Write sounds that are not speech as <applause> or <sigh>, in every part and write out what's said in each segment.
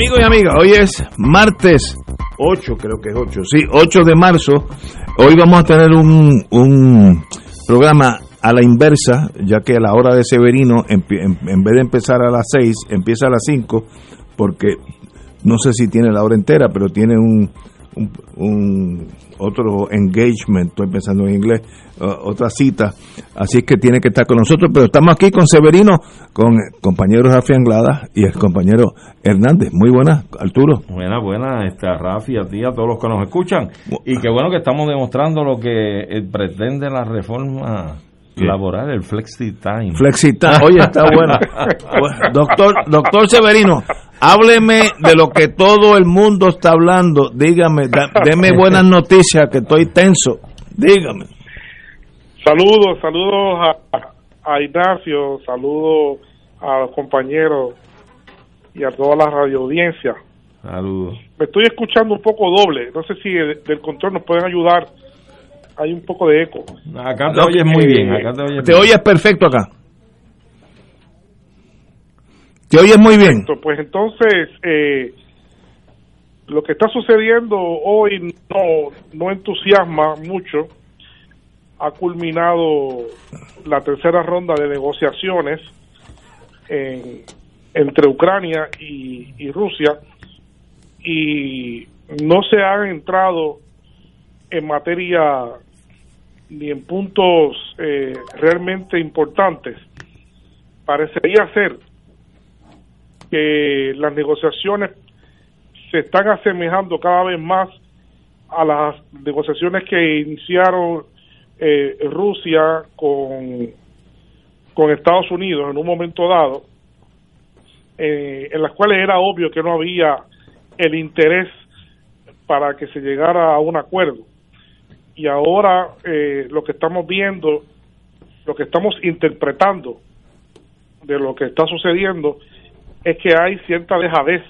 Amigos y amigas, hoy es martes 8, creo que es 8, sí, 8 de marzo. Hoy vamos a tener un, un programa a la inversa, ya que a la hora de Severino, en, en vez de empezar a las 6, empieza a las 5, porque no sé si tiene la hora entera, pero tiene un, un, otro engagement, estoy pensando en inglés, otra cita, así es que tiene que estar con nosotros, pero estamos aquí con Severino, con compañero Rafi Anglada y el compañero Hernández. Muy buenas, Arturo. Buenas, buenas, este, Rafi, a ti, a todos los que nos escuchan. Y qué bueno que estamos demostrando lo que eh, pretende la reforma laboral, el flexi time. Flexi time, oye, está bueno. <laughs> doctor, doctor Severino, hábleme de lo que todo el mundo está hablando. Dígame, deme buenas noticias, que estoy tenso. Dígame. Saludos, saludos a, a Ignacio, saludos a los compañeros y a toda la radioaudiencia. Saludos. Me estoy escuchando un poco doble, no sé si del control nos pueden ayudar. Hay un poco de eco. Acá te oyes muy bien. Acá te oyes, te oyes perfecto acá. Te oyes muy bien. Pues entonces, eh, lo que está sucediendo hoy no, no entusiasma mucho. Ha culminado la tercera ronda de negociaciones entre Ucrania y, y Rusia y no se ha entrado en materia ni en puntos eh, realmente importantes. Parecería ser que las negociaciones se están asemejando cada vez más a las negociaciones que iniciaron eh, Rusia con, con Estados Unidos en un momento dado, eh, en las cuales era obvio que no había el interés para que se llegara a un acuerdo. Y ahora eh, lo que estamos viendo, lo que estamos interpretando de lo que está sucediendo es que hay cierta dejadez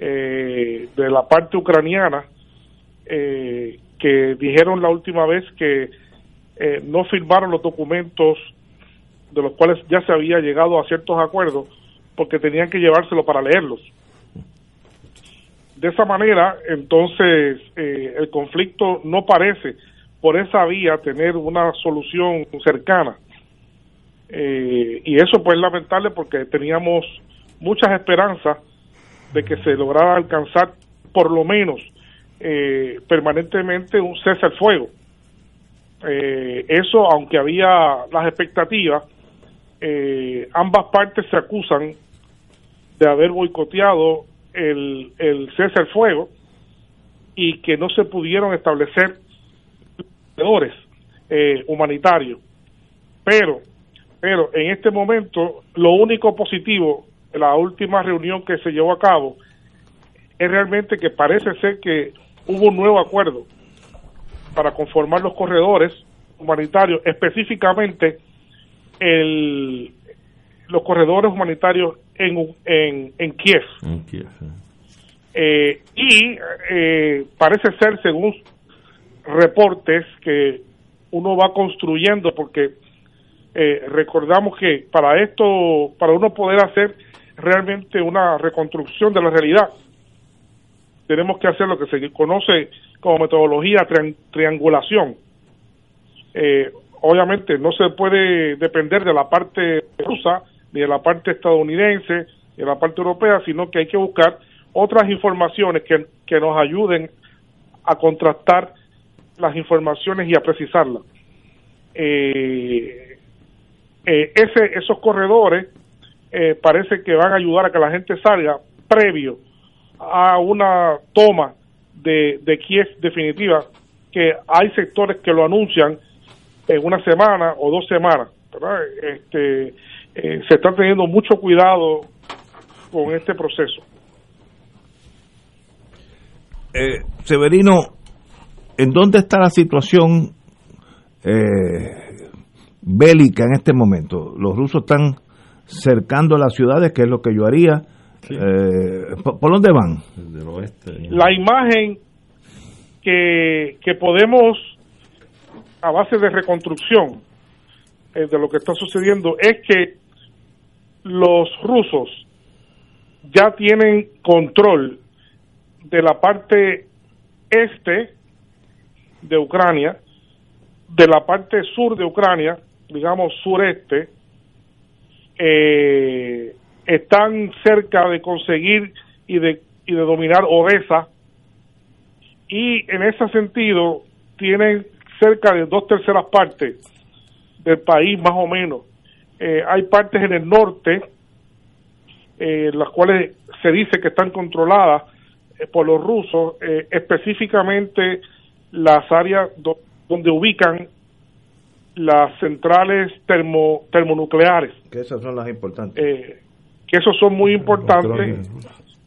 eh, de la parte ucraniana eh, que dijeron la última vez que eh, no firmaron los documentos de los cuales ya se había llegado a ciertos acuerdos porque tenían que llevárselo para leerlos. De esa manera, entonces, el conflicto no parece por esa vía tener una solución cercana. Y eso pues es lamentable porque teníamos muchas esperanzas de que se lograra alcanzar por lo menos eh, permanentemente un cese al fuego. Eh, eso, aunque había las expectativas, eh, ambas partes se acusan de haber boicoteado el, el cese al fuego y que no se pudieron establecer corredores humanitarios. Pero, pero en este momento, lo único positivo la última reunión que se llevó a cabo es realmente que parece ser que hubo un nuevo acuerdo para conformar los corredores humanitarios, específicamente el, los corredores humanitarios en, en, en Kiev. Eh, y eh, parece ser, según reportes, que uno va construyendo, porque eh, recordamos que para esto, para uno poder hacer realmente una reconstrucción de la realidad. Tenemos que hacer lo que se conoce como metodología triangulación. Eh, obviamente no se puede depender de la parte rusa, ni de la parte estadounidense, ni de la parte europea, sino que hay que buscar otras informaciones que, que nos ayuden a contrastar las informaciones y a precisarlas. Eh, eh, ese, esos corredores eh, parece que van a ayudar a que la gente salga previo a una toma de, de Kiev definitiva, que hay sectores que lo anuncian en una semana o dos semanas. Este, eh, se está teniendo mucho cuidado con este proceso. Eh, Severino, ¿en dónde está la situación eh, bélica en este momento? Los rusos están cercando las ciudades, que es lo que yo haría. Eh, ¿por, dónde van? La imagen que, que podemos, a base de reconstrucción eh, de lo que está sucediendo, es que los rusos ya tienen control de la parte este de Ucrania, de la parte sur de Ucrania, digamos sureste, eh, están cerca de conseguir y de, y de dominar Odessa y en ese sentido tienen cerca de dos terceras partes del país más o menos. Eh, hay partes en el norte, eh, las cuales se dice que están controladas eh, por los rusos, eh, específicamente las áreas donde ubican las centrales termo, termonucleares. Que esas son las importantes. Eh, que esos son muy importantes.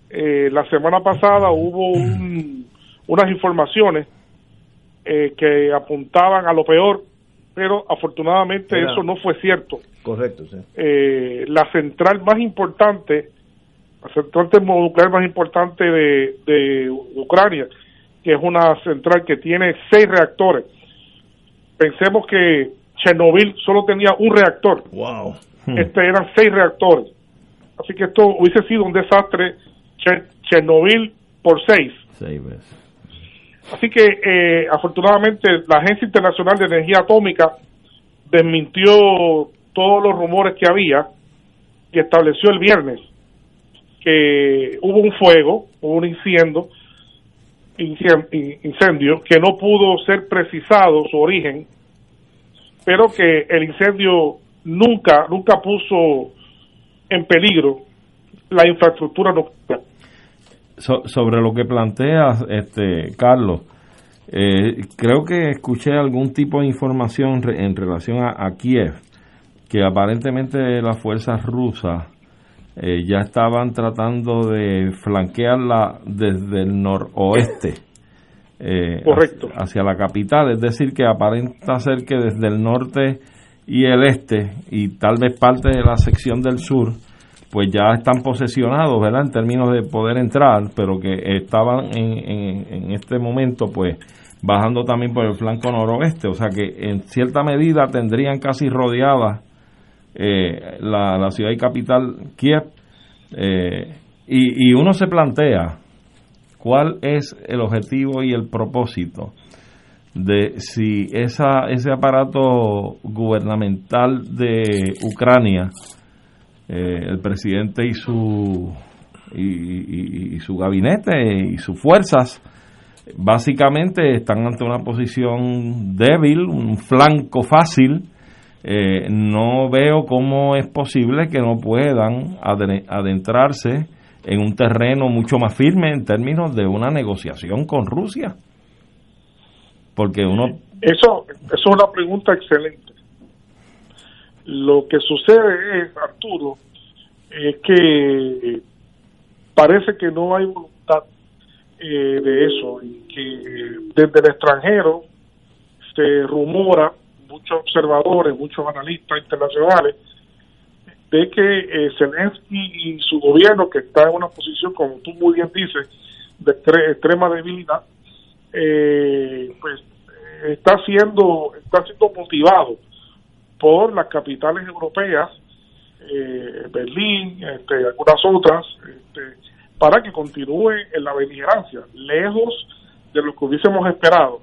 Eh, la semana pasada hubo unas informaciones eh, que apuntaban a lo peor, pero afortunadamente eso no fue cierto. Correcto, sí. la central más importante, la central termonuclear más importante de, de Ucrania, que es una central que tiene seis reactores. Pensemos que Chernobyl solo tenía un reactor. Wow. Este eran seis reactores. Así que esto hubiese sido un desastre Chernobyl por seis. Seis veces. Así que eh, afortunadamente la Agencia Internacional de Energía Atómica desmintió todos los rumores que había y estableció el viernes que hubo un fuego, hubo un incendio, incendio que no pudo ser precisado su origen pero que el incendio nunca, nunca puso en peligro la infraestructura nuclear. sobre lo que planteas, este, Carlos, eh, creo que escuché algún tipo de información en relación a, Kiev, que aparentemente las fuerzas rusas eh, ya estaban tratando de flanquearla desde el noroeste eh, Correcto. Hacia, la capital, es decir, que aparenta ser que desde el norte y el este y tal vez parte de la sección del sur, pues ya están posesionados, ¿verdad? En términos de poder entrar, pero que estaban en, en, este momento, pues bajando también por el flanco noroeste, o sea que en cierta medida tendrían casi rodeada eh, la, la, ciudad y capital Kiev, eh, y, y uno se plantea, cuál es el objetivo y el propósito de si esa, ese aparato gubernamental de Ucrania, eh, el presidente y su, y, su gabinete y sus fuerzas, básicamente están ante una posición débil, un flanco fácil. Eh, no veo cómo es posible que no puedan adentrarse en un terreno mucho más firme en términos de una negociación con Rusia. Porque uno... Eso, eso es una pregunta excelente. Lo que sucede es, Arturo, es que parece que no hay voluntad eh, de eso y que desde el extranjero se rumora, muchos observadores, muchos analistas internacionales, de que eh, Zelensky y su gobierno, que está en una posición, como tú muy bien dices, de extrema debilidad, eh, pues eh, está siendo está siendo motivado por las capitales europeas, eh, Berlín, este, algunas otras, este, para que continúe en la beligerancia, lejos de lo que hubiésemos esperado.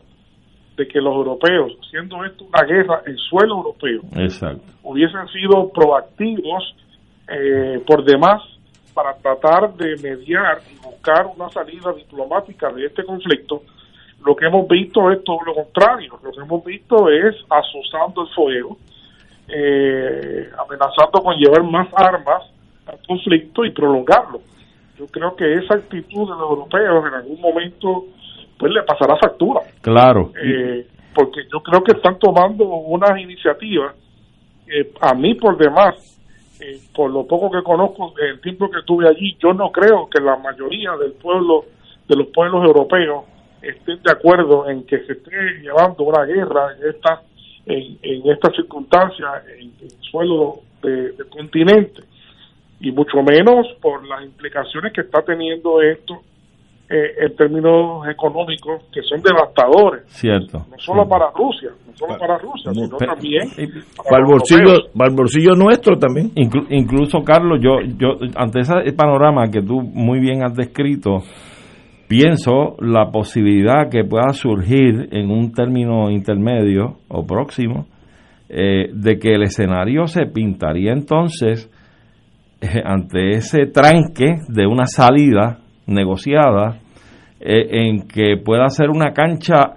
De que los europeos, siendo esto una guerra en suelo europeo, Exacto. hubiesen sido proactivos eh, por demás para tratar de mediar y buscar una salida diplomática de este conflicto, lo que hemos visto es todo lo contrario. Lo que hemos visto es asusando el fuego, eh, amenazando con llevar más armas al conflicto y prolongarlo. Yo creo que esa actitud de los europeos en algún momento pues le pasará factura. Claro. Eh, porque yo creo que están tomando unas iniciativas eh, a mí por demás eh, por lo poco que conozco el tiempo que estuve allí yo no creo que la mayoría del pueblo de los pueblos europeos estén de acuerdo en que se esté llevando una guerra en esta en, en estas circunstancias en el suelo de- del continente y mucho menos por las implicaciones que está teniendo esto eh, en términos económicos que son devastadores Cierto. no solo para Rusia, no solo para Rusia, sino también Para el los bolsillo, europeos. para el bolsillo nuestro también. Inclu- incluso, Carlos, yo, yo, ante ese panorama que tú muy bien has descrito, pienso la posibilidad que pueda surgir en un término intermedio o próximo, eh, de que el escenario se pintaría entonces eh, ante ese tranque de una salida negociada eh, en que pueda ser una cancha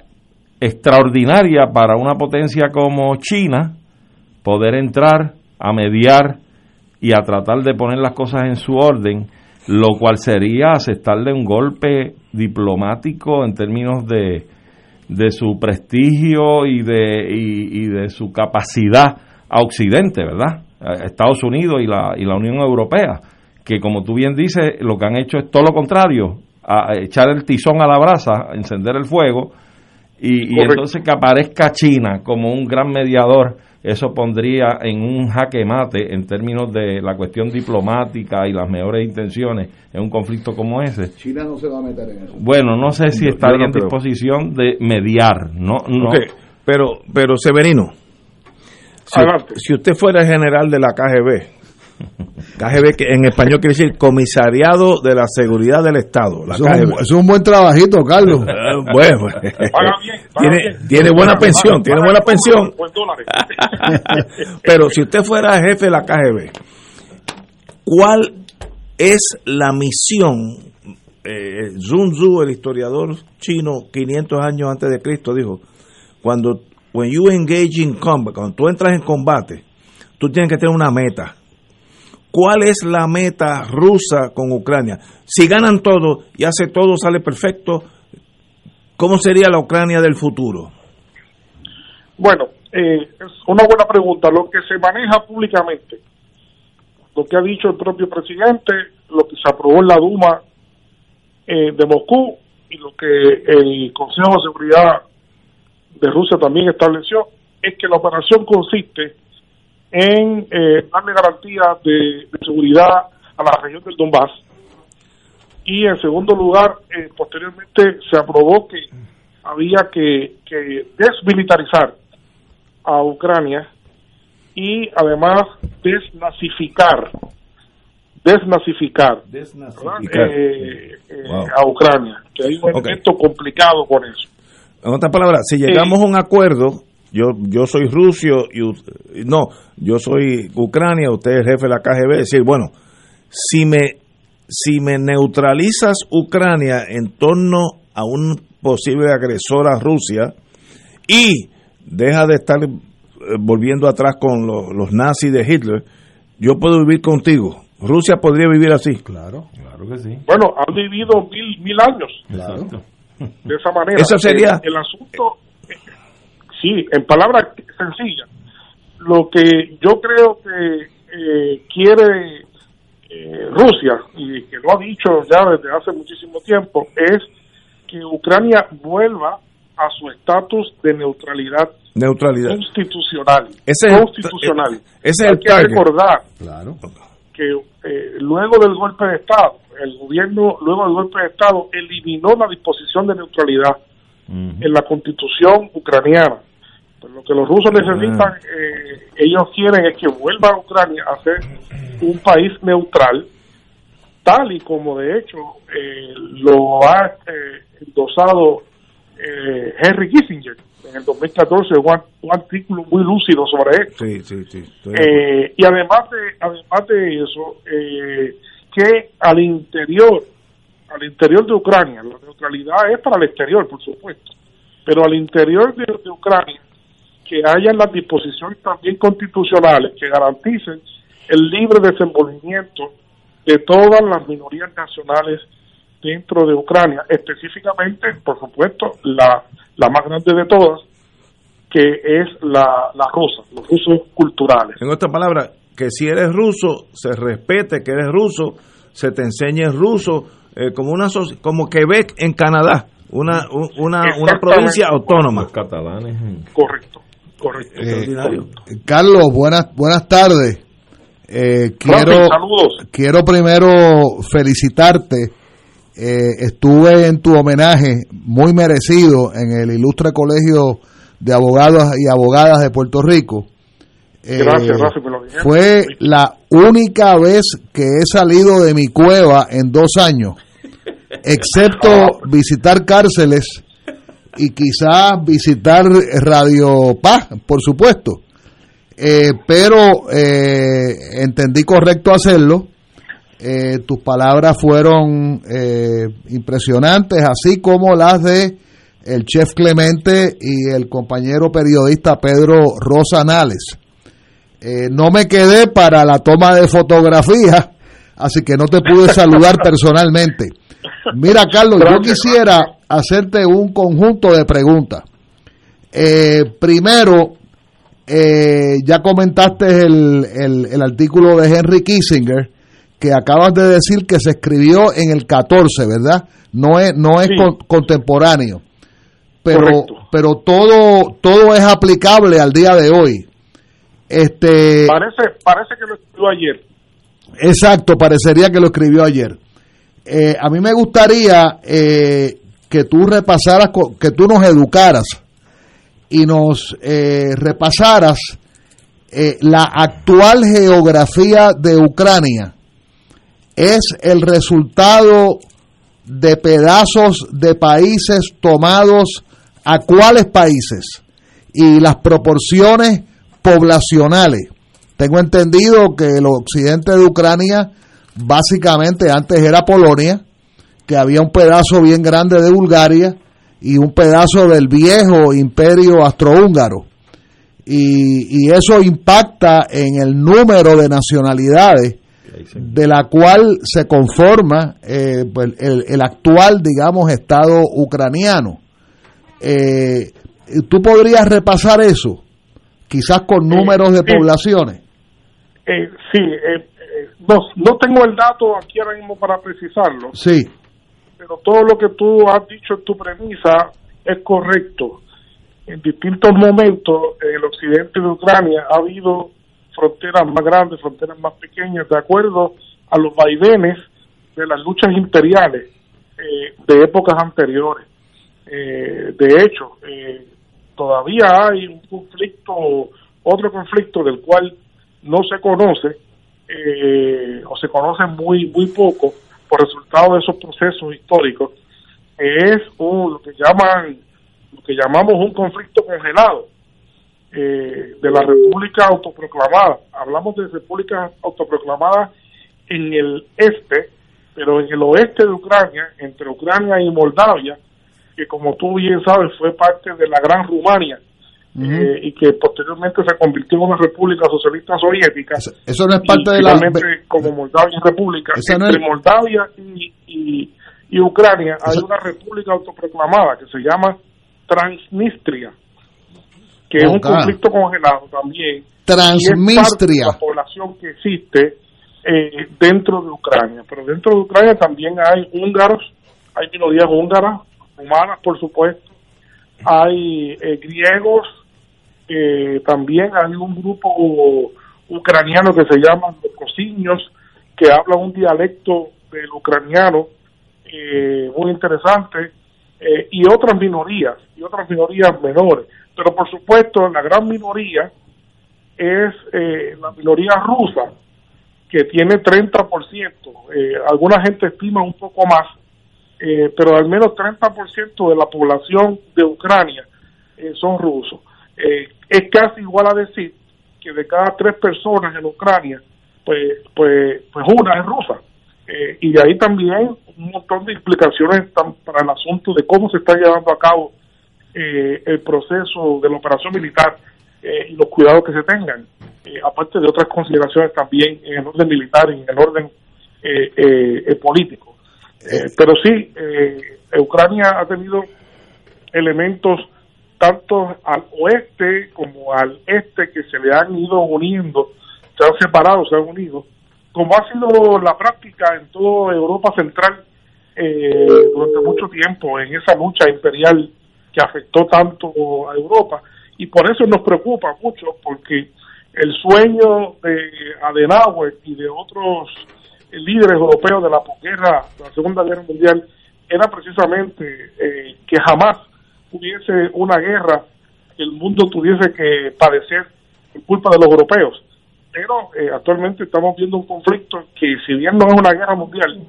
extraordinaria para una potencia como China poder entrar a mediar y a tratar de poner las cosas en su orden, lo cual sería aceptarle un golpe diplomático en términos de, de su prestigio y de, y, de su capacidad a Occidente, ¿verdad? Estados Unidos y la, y la Unión Europea, que como tú bien dices, lo que han hecho es todo lo contrario, a echar el tizón a la brasa, a encender el fuego, y, entonces que aparezca China como un gran mediador, eso pondría en un jaque mate en términos de la cuestión diplomática y las mejores intenciones en un conflicto como ese. China no se va a meter en eso. Bueno, no sé si estaría no en disposición de mediar, no, no. Pero, pero Severino, si, si usted fuera general de la KGB, KGB que en español quiere decir Comisariado de la Seguridad del Estado, la Eso es, un, KGB. eso es un buen trabajito, Carlos. <laughs> Eh, bueno, Paga bien, paga tiene, bien. tiene buena Paga- pensión, paga- tiene paga buena en pensión. <laughs> Pero si usted fuera jefe de la KGB, ¿cuál es la misión? Eh, Sun Tzu, el historiador chino, 500 años antes de Cristo, dijo, cuando when you engage in combat, cuando tú entras en combate, tú tienes que tener una meta. ¿Cuál es la meta rusa con Ucrania? Si ganan todo y hace todo, sale perfecto, ¿cómo sería la Ucrania del futuro? Bueno, eh, es una buena pregunta. Lo que se maneja públicamente, lo que ha dicho el propio presidente, lo que se aprobó en la Duma eh, de Moscú y lo que el Consejo de Seguridad de Rusia también estableció, es que la operación consiste en eh, darle garantías de, de seguridad a la región del Donbass. Y en segundo lugar, eh, posteriormente se aprobó que había que, que desmilitarizar a Ucrania y además desnazificar, desnazificar. Eh, eh, Wow. a Ucrania, que hay un elemento complicado con eso. En otras palabras, si llegamos a un acuerdo, yo yo soy Rusio y u- no, yo soy Ucrania, usted es jefe de la KGB, decir, bueno, si me si me neutralizas Ucrania en torno a un posible agresor a Rusia y deja de estar eh, volviendo atrás con los, los nazis de Hitler, yo puedo vivir contigo. Rusia podría vivir así. Claro, Claro que sí. Bueno, han vivido mil, mil años claro. Exacto. de esa manera. Eso sería- El, el asunto, sí, en palabras sencillas, lo que yo creo que eh, quiere eh, Rusia, y que lo ha dicho ya desde hace muchísimo tiempo, es que Ucrania vuelva a su estatus de neutralidad Neutralidad. constitucional. Ese es el- constitucional. ese es Hay el que target. recordar Claro. que eh, luego del golpe de Estado, el gobierno, luego del golpe de Estado, eliminó la disposición de neutralidad en la constitución ucraniana. Pues lo que los rusos necesitan, eh, ellos quieren es que vuelva a Ucrania a ser un país neutral, tal y como de hecho eh, lo ha eh, endosado eh, Henry Kissinger en el 2014 un, un artículo muy lúcido sobre esto. Sí, sí, sí. estoy- Eh, y además de, además de eso, eh, que al interior, al interior de Ucrania, la neutralidad es para el exterior, por supuesto, pero al interior de, de Ucrania, que hayan las disposiciones también constitucionales que garanticen el libre desenvolvimiento de todas las minorías nacionales dentro de Ucrania, específicamente, por supuesto, la, la más grande de todas, que es la, la rusa, los rusos culturales. En otras palabras, que si eres ruso, se respete que eres ruso, se te enseñe ruso, eh, como una como Quebec en Canadá, una, un- una, una provincia autónoma. Los catalanes. Correcto, correcto. Extraordinario. Carlos, buenas, buenas tardes. Eh, quiero, saludos. quiero primero felicitarte. Eh, estuve en tu homenaje muy merecido en el ilustre colegio de abogados y abogadas de Puerto Rico. Eh, Gracias, gracias, me lo dijeron. Fue la única vez que he salido de mi cueva en dos años, excepto <laughs> visitar cárceles y quizás visitar Radio Paz, por supuesto. Eh, pero eh, entendí correcto hacerlo. Eh, tus palabras fueron eh, impresionantes, así como las de el chef Clemente y el compañero periodista Pedro Rosanales. No me quedé para la toma de fotografía, así que no te pude saludar <laughs> personalmente. Mira, Carlos, yo quisiera hacerte un conjunto de preguntas. Eh, primero, eh, ya comentaste el, el- el artículo de Henry Kissinger, que acabas de decir que se escribió en el 14, ¿verdad? No es, no es Sí. con- contemporáneo. Pero, Correcto. pero todo, todo es aplicable al día de hoy. Este, Parece, parece que lo escribió ayer. Exacto, parecería que lo escribió ayer. Eh, a mí me gustaría eh, que tú repasaras, que tú nos educaras y nos eh, repasaras eh, la actual geografía de Ucrania. Es el resultado de pedazos de países tomados a cuáles países y las proporciones poblacionales. Tengo entendido que el occidente de Ucrania básicamente antes era Polonia, que había un pedazo bien grande de Bulgaria y un pedazo del viejo imperio austrohúngaro. Y, y eso impacta en el número de nacionalidades de la cual se conforma eh, pues, el, el actual, digamos, Estado ucraniano. Eh, ¿Tú podrías repasar eso? Quizás con números de poblaciones. Eh, sí, eh, eh, no, no tengo el dato aquí ahora mismo para precisarlo, Sí, pero todo lo que tú has dicho en tu premisa es correcto. En distintos momentos en el occidente de Ucrania ha habido fronteras más grandes, fronteras más pequeñas, de acuerdo a los vaivenes de las luchas imperiales eh, de épocas anteriores. Eh, de hecho, eh, todavía hay un conflicto, otro conflicto del cual no se conoce eh, o se conoce muy muy poco por resultado de esos procesos históricos es un, lo que llaman lo que llamamos un conflicto congelado eh, de la república autoproclamada. Hablamos de repúblicas autoproclamadas en el este pero en el oeste de Ucrania entre Ucrania y Moldavia que como tú bien sabes fue parte de la gran Rumania eh, y que posteriormente se convirtió en una república socialista soviética. Eso, eso no es parte de la... como Moldavia es república, no entre es- Moldavia y, y, y Ucrania hay una república autoproclamada que se llama Transnistria, que es un conflicto congelado también. Transnistria. la población que existe eh, dentro de Ucrania. Pero dentro de Ucrania también hay húngaros, hay minorías húngaras, humanas por supuesto, hay eh, griegos, eh, también hay un grupo ucraniano que se llama los cosiños, que habla un dialecto del ucraniano eh, muy interesante, eh, y otras minorías, y otras minorías menores. Pero por supuesto, la gran minoría es eh, la minoría rusa, que tiene 30%. Eh, alguna gente estima un poco más, pero al menos 30% de la población de Ucrania son rusos. Eh, es casi igual a decir que de cada tres personas en Ucrania, pues, pues, pues una es rusa. Eh, y de ahí también un montón de implicaciones para el asunto de cómo se está llevando a cabo el proceso de la operación militar y los cuidados que se tengan, aparte de otras consideraciones también en el orden militar y en el orden político. pero sí, Ucrania ha tenido elementos tanto al oeste como al este que se le han ido uniendo, se han separado, se han unido, como ha sido la práctica en toda Europa Central eh, durante mucho tiempo, en esa lucha imperial que afectó tanto a Europa. Y por eso nos preocupa mucho, porque el sueño de Adenauer y de otros líderes europeos de la posguerra, de la Segunda Guerra Mundial, era precisamente eh, que jamás hubiese una guerra que el mundo tuviese que padecer por culpa de los europeos. Pero eh, actualmente estamos viendo un conflicto que si bien no es una guerra mundial,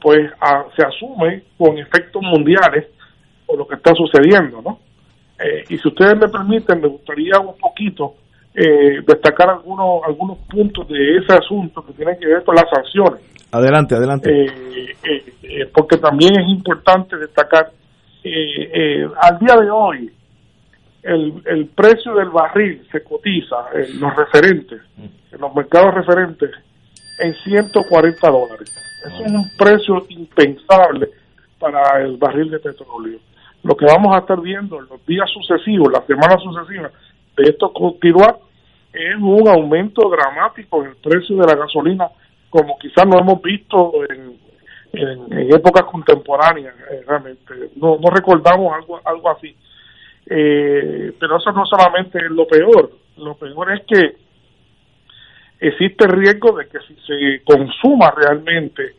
pues ah, se asume con efectos mundiales por lo que está sucediendo, ¿no? Eh, y si ustedes me permiten, me gustaría un poquito eh, destacar algunos algunos puntos de ese asunto que tienen que ver con las sanciones. Adelante, adelante. porque también es importante destacar eh, eh, al día de hoy el, el precio del barril se cotiza en los referentes, en los mercados referentes, en 140 dólares. Eso es un precio impensable para el barril de petróleo. Lo que vamos a estar viendo en los días sucesivos, las semanas sucesivas de esto continuar, es un aumento dramático en el precio de la gasolina, como quizás no hemos visto en, en, épocas contemporáneas, eh, realmente. No, recordamos algo, algo así. Eh, pero eso no solamente es lo peor, lo peor es que existe el riesgo de que si se consuma realmente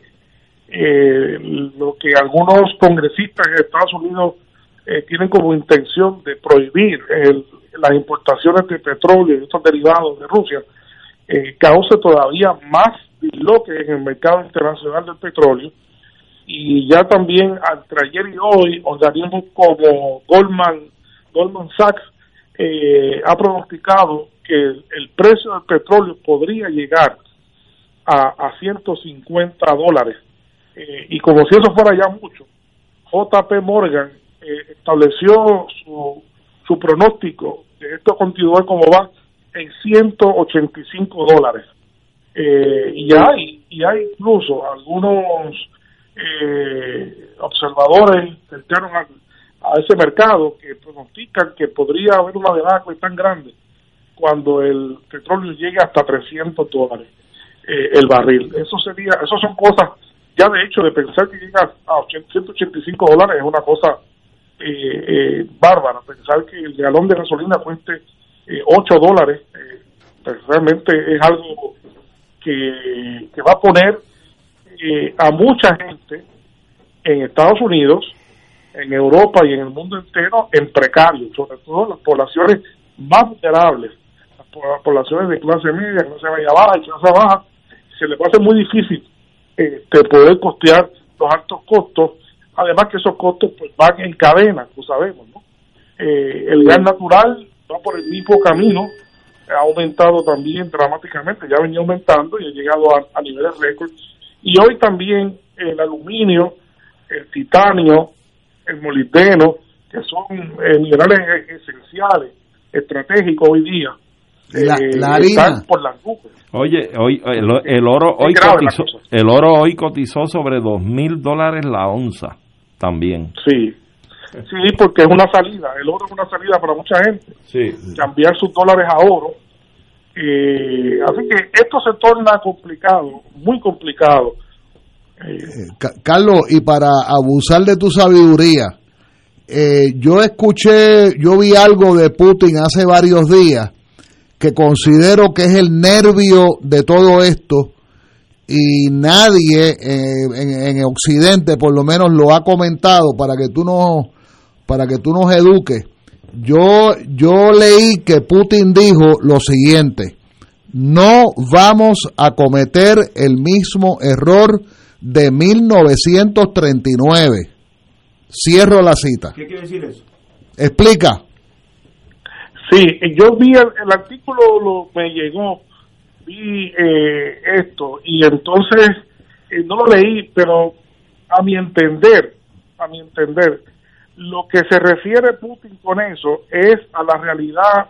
eh, lo que algunos congresistas en Estados Unidos tienen como intención de prohibir las importaciones de petróleo y estos derivados de Rusia, cause todavía más que en el mercado internacional del petróleo y ya también entre ayer y hoy organismos como Goldman Goldman Sachs eh, ha pronosticado que el, precio del petróleo podría llegar a, a 150 dólares. Eh, y como si eso fuera ya mucho JP Morgan eh, estableció su, su pronóstico de esto continuar como va en 185 dólares. Eh, y hay y hay incluso algunos eh, observadores cercanos a, ese mercado que pronostican que podría haber una debacle tan grande cuando el petróleo llegue hasta 300 dólares eh, el barril. Eso sería, eso son cosas, ya de hecho, de pensar que llega a 185 dólares es una cosa eh, eh, bárbara. Pensar que el galón de gasolina cueste 8 dólares, pues realmente es algo que, va a poner eh, a mucha gente en Estados Unidos, en Europa y en el mundo entero en precario, sobre todo las poblaciones más vulnerables, las poblaciones de clase media, clase media baja y clase baja, se les va a hacer muy difícil eh, poder costear los altos costos, además que esos costos pues van en cadena, como sabemos. Eh, el gas natural va por el mismo camino, ha aumentado también dramáticamente, ya venía aumentando y ha llegado a, a niveles récord. Y hoy también el aluminio, el titanio, el molibdeno, que son eh, minerales e-, esenciales, estratégicos hoy día, la, eh, están por las nubes. Oye, hoy el, oro hoy cotizó, el oro hoy cotizó sobre dos mil dólares la onza también. Sí, Sí, porque es una salida. El oro es una salida para mucha gente. Sí. Cambiar sus dólares a oro. Eh, así que esto se torna complicado, muy complicado. Eh, Carlos, y para abusar de tu sabiduría, eh, yo escuché, yo vi algo de Putin hace varios días que considero que es el nervio de todo esto y nadie en, en, Occidente por lo menos lo ha comentado para que tú no para que tú nos eduques. Yo, yo leí que Putin dijo lo siguiente, no vamos a cometer el mismo error de 1939. Cierro la cita. ¿Qué quiere decir eso? Explica. Sí, yo vi el, artículo, lo, me llegó, vi eh, esto y entonces eh, no lo leí, pero a mi entender, a mi entender, lo que se refiere Putin con eso es a la realidad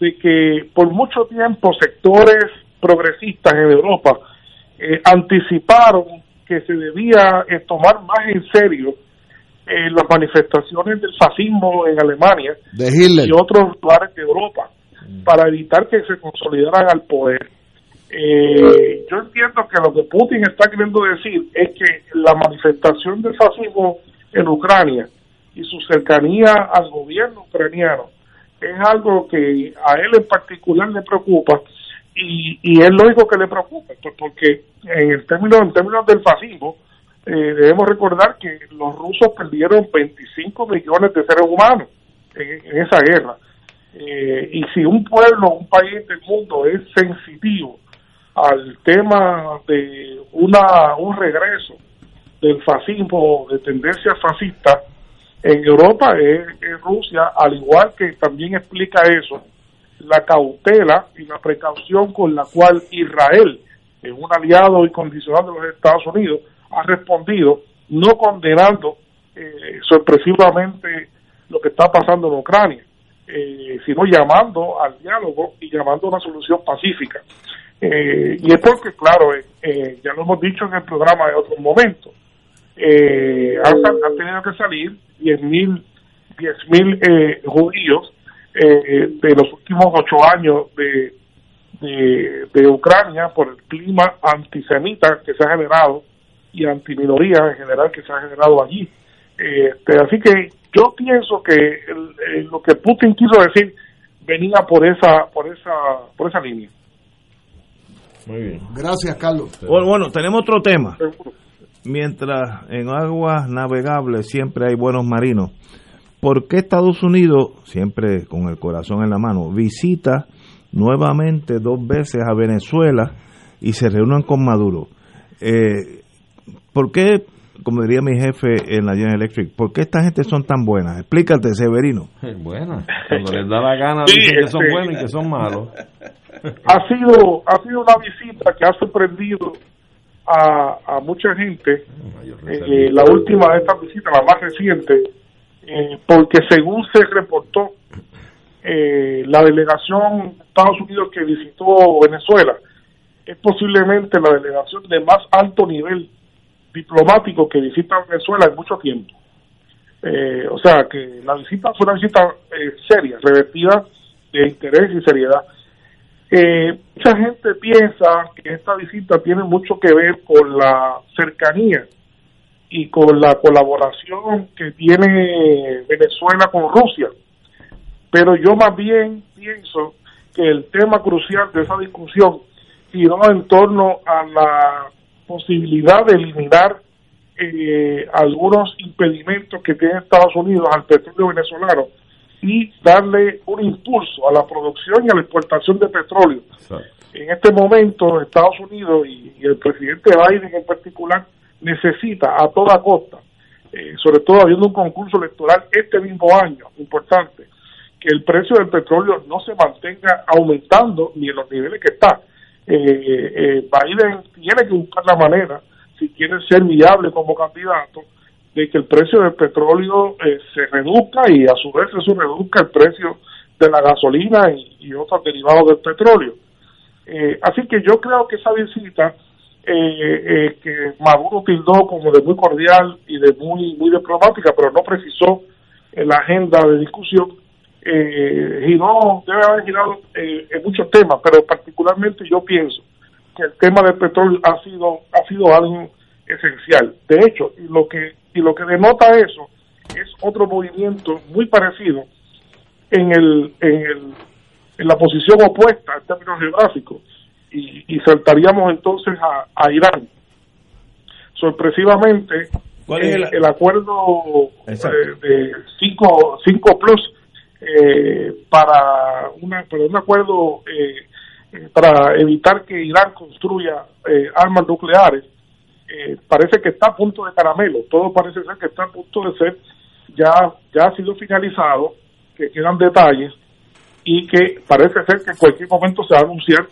de que por mucho tiempo sectores progresistas en Europa eh, anticiparon que se debía eh, tomar más en serio eh, las manifestaciones del fascismo en Alemania y otros lugares de Europa mm. para evitar que se consolidaran al poder. yo entiendo que lo que Putin está queriendo decir es que la manifestación del fascismo en Ucrania y su cercanía al gobierno ucraniano es algo que a él en particular le preocupa y, y es lógico que le preocupe, pues porque en el término, en términos del fascismo, eh, debemos recordar que los rusos perdieron 25 millones de seres humanos en, esa guerra. Eh, y si un pueblo, un país del mundo es sensitivo al tema de una un regreso del fascismo, de tendencia fascista, en Europa es, Rusia, al igual que también explica eso, la cautela y la precaución con la cual Israel, es un aliado incondicional de los Estados Unidos, ha respondido, no condenando eh, sorpresivamente lo que está pasando en Ucrania, eh, sino llamando al diálogo y llamando a una solución pacífica. Eh, y es porque, claro, ya lo hemos dicho en el programa de otros momentos, han, tenido que salir 10.000 diez mil judíos de los últimos ocho años de, de, Ucrania por el clima antisemita que se ha generado y antiminoría en general que se ha generado allí. Este, así que yo pienso que lo que Putin quiso decir venía por esa por esa por esa línea. Muy bien. Gracias, Carlos. Bueno, bueno tenemos otro tema. Mientras en aguas navegables siempre hay buenos marinos, ¿por qué Estados Unidos, siempre con el corazón en la mano, visita nuevamente dos veces a Venezuela y se reúnen con Maduro? Eh, ¿Por qué, como diría mi jefe en la General Electric, por qué esta gente son tan buenas? Explícate, Severino. <laughs> Buenas, cuando les da la gana dicen que son buenos y que son malos. Ha sido, ha sido una visita que ha sorprendido a, a mucha gente. Eh, la última de estas visitas, la más reciente, eh, porque según se reportó, eh, la delegación de Estados Unidos que visitó Venezuela es posiblemente la delegación de más alto nivel diplomático que visita Venezuela en mucho tiempo. Eh, o sea que la visita fue una visita seria, revestida de interés y seriedad. Mucha gente piensa que esta visita tiene mucho que ver con la cercanía y con la colaboración que tiene Venezuela con Rusia. Pero yo más bien pienso que el tema crucial de esa discusión giró en torno a la posibilidad de eliminar eh, algunos impedimentos que tiene Estados Unidos al petróleo venezolano y darle un impulso a la producción y a la exportación de petróleo. En este momento Estados Unidos y el presidente Biden en particular necesita a toda costa, eh, sobre todo habiendo un concurso electoral este mismo año, importante, que el precio del petróleo no se mantenga aumentando ni en los niveles que está. Eh, eh, Biden tiene que buscar la manera, si quiere ser viable como candidato, de que el precio del petróleo se reduzca y a su vez eso reduzca el precio de la gasolina y, otros derivados del petróleo. así que yo creo que esa visita eh, eh, que Maduro tildó como de muy cordial y de muy muy diplomática, pero no precisó en la agenda de discusión. Eh, no debe haber girado eh, en muchos temas, pero particularmente yo pienso que el tema del petróleo ha sido ha sido algo esencial. De hecho, y lo que y lo que denota eso es otro movimiento muy parecido en el en el en la posición opuesta en términos geográficos y, saltaríamos entonces a, Irán. Sorpresivamente, eh, el... acuerdo eh, de 5 cinco, plus eh, para, una, para un acuerdo para evitar que Irán construya armas nucleares parece que está a punto de caramelo. Todo parece ser que está a punto de ser ya ya ha sido finalizado, que quedan detalles y que parece ser que en cualquier momento se va a anunciar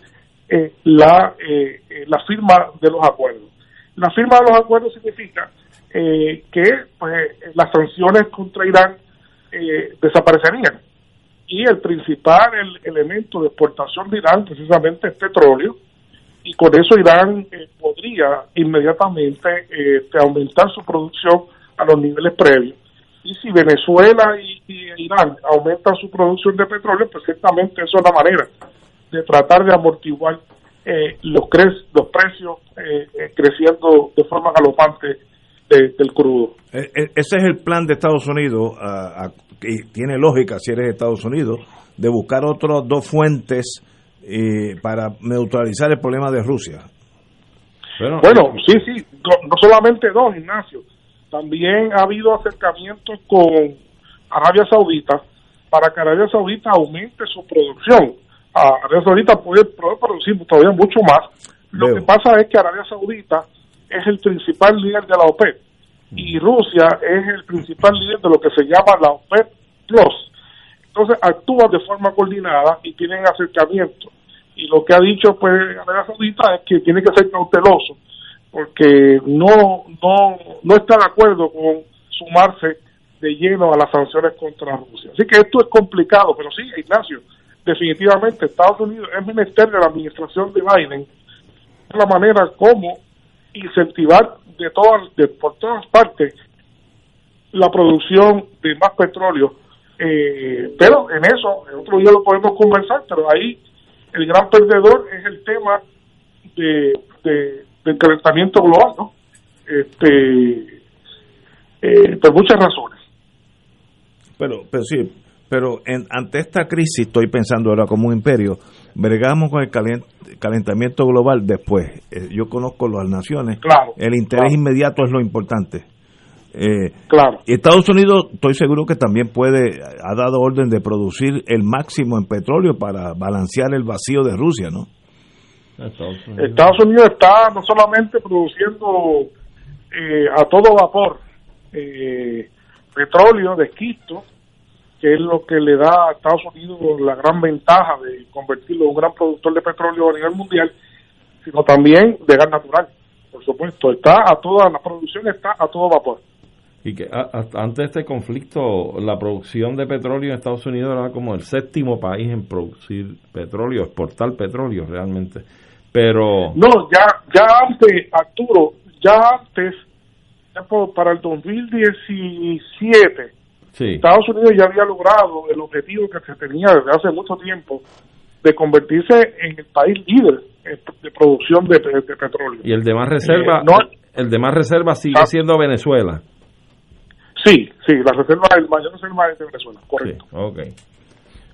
eh, la, eh, eh, la firma de los acuerdos. La firma de los acuerdos significa que pues, las sanciones contra Irán desaparecerían y el principal elemento de exportación de Irán precisamente es petróleo y con eso Irán podría inmediatamente aumentar su producción a los niveles previos y si Venezuela y, Irán aumentan su producción de petróleo, pues ciertamente eso es la manera de tratar de amortiguar eh, los, cre los precios eh, eh, creciendo de forma galopante del crudo. E, e, ese es el plan de Estados Unidos, y tiene lógica si eres Estados Unidos, de buscar otras dos fuentes para neutralizar el problema de Rusia. bueno sí, sí, no solamente dos, Ignacio también ha habido acercamientos con Arabia Saudita para que Arabia Saudita aumente su producción. Arabia Saudita puede, producir todavía mucho más. Lo que pasa es que Arabia Saudita es el principal líder de la OPEP y Rusia es el principal líder de lo que se llama la OPEP Plus. Entonces actúan de forma coordinada y tienen acercamiento. Y lo que ha dicho pues Arabia Saudita es que tiene que ser cauteloso porque no, no, no está de acuerdo con sumarse de lleno a las sanciones contra Rusia. Así que esto es complicado, pero sí, Ignacio, definitivamente Estados Unidos es ministerio de la administración de Biden la manera como incentivar de todas, de, por todas partes la producción de más petróleo. Eh, pero en eso, en otro día lo podemos conversar, pero ahí el gran perdedor es el tema de, de del calentamiento global, ¿no? Este, eh, por muchas razones. Pero, pero sí, pero en, ante esta crisis, estoy pensando ahora como un imperio, bregamos con el calentamiento global después. Eh, yo conozco las naciones, claro, el interés inmediato es lo importante. Eh, claro. Y Estados Unidos, estoy seguro que también puede, ha dado orden de producir el máximo en petróleo para balancear el vacío de Rusia, ¿no? Estados Unidos, está no solamente produciendo eh, a todo vapor eh, petróleo de esquisto, que es lo que le da a Estados Unidos la gran ventaja de convertirlo en un gran productor de petróleo a nivel mundial, sino también de gas natural, por supuesto. Está a toda la producción está a todo vapor. Y que antes de este conflicto, la producción de petróleo en Estados Unidos era como el séptimo país en producir petróleo, exportar petróleo realmente. Pero. No, ya, ya antes, Arturo, ya antes, para el 2017, Estados Unidos ya había logrado el objetivo que se tenía desde hace mucho tiempo de convertirse en el país líder de producción de, petróleo. Y el de más reserva, eh, el de más reserva sigue ah. siendo Venezuela. Sí, sí, la reserva, el mayor reserva es de Venezuela, correcto. okay.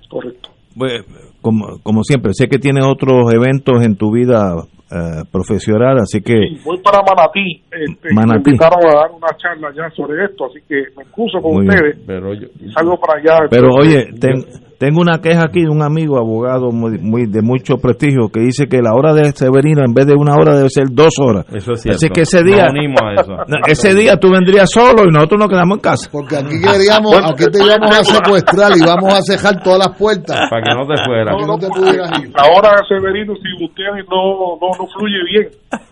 Correcto. Pues, como, como siempre, sé que tienes otros eventos en tu vida eh, profesional, así que... Sí, voy para Manatí, este, me invitaron a dar una charla ya sobre esto, así que me excuso con ustedes, pero yo, salgo para allá. Pero oye, ten, tengo una queja aquí de un amigo abogado muy, muy de mucho prestigio que dice que la hora de Severino en vez de una hora debe ser dos horas. Eso es cierto. Así que ese día, <laughs> ese día tú vendrías solo y nosotros nos quedamos en casa. Porque aquí queríamos, aquí te íbamos a secuestrar y vamos a cejar todas las puertas. Para que no te fueras. Para que no te pudieras ir. La hora de Severino, si usted no, no, no fluye bien.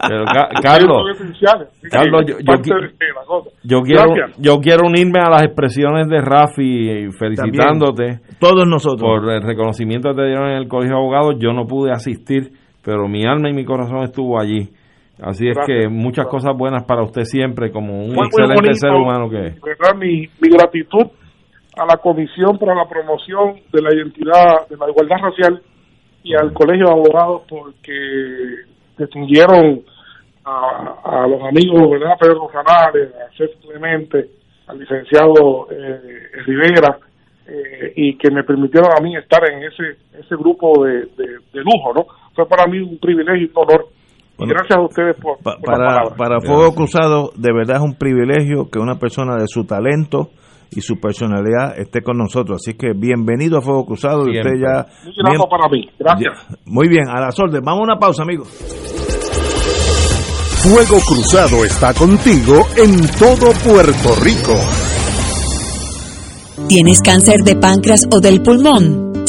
Pero, Carlos, Carlos, yo, yo, quiero, yo quiero unirme a las expresiones de Rafi felicitándote. todos nosotros. Por el reconocimiento que te dieron en el Colegio de Abogados, yo no pude asistir, pero mi alma y mi corazón estuvo allí. Así es que muchas cosas buenas para usted siempre, como un excelente ser humano que es. Mi, mi gratitud a la Comisión para la Promoción de la Identidad, de la Igualdad Racial y al Colegio de Abogados porque distinguieron a, los amigos, ¿verdad? Pedro Canales, a César Clemente, al licenciado eh, Rivera, eh, y que me permitieron a mí estar en ese ese grupo de, de, lujo, ¿no? Fue para mí un privilegio y un honor. gracias a ustedes por, para, para Fuego Cruzado, de verdad es un privilegio que una persona de su talento y su personalidad esté con nosotros. Así que bienvenido a Fuego Cruzado. Y usted ya. Muy para mí. Gracias. muy bien, a las órdenes. Vamos a una pausa, amigos. Fuego Cruzado está contigo en todo Puerto Rico. ¿Tienes cáncer de páncreas o del pulmón?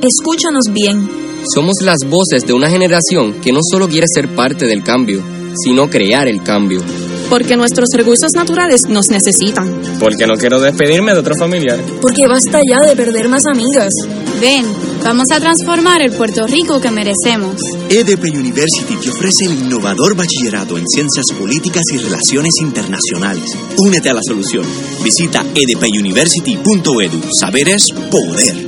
Escúchanos bien. Somos las voces de una generación que no solo quiere ser parte del cambio, sino crear el cambio. Porque nuestros recursos naturales nos necesitan. Porque no quiero despedirme de otro familiar. Porque basta ya de perder más amigas. Ven, vamos a transformar el Puerto Rico que merecemos. EDP University te ofrece el innovador bachillerato en Ciencias Políticas y Relaciones Internacionales. Únete a la solución. Visita edpuniversity.edu. Saber es poder.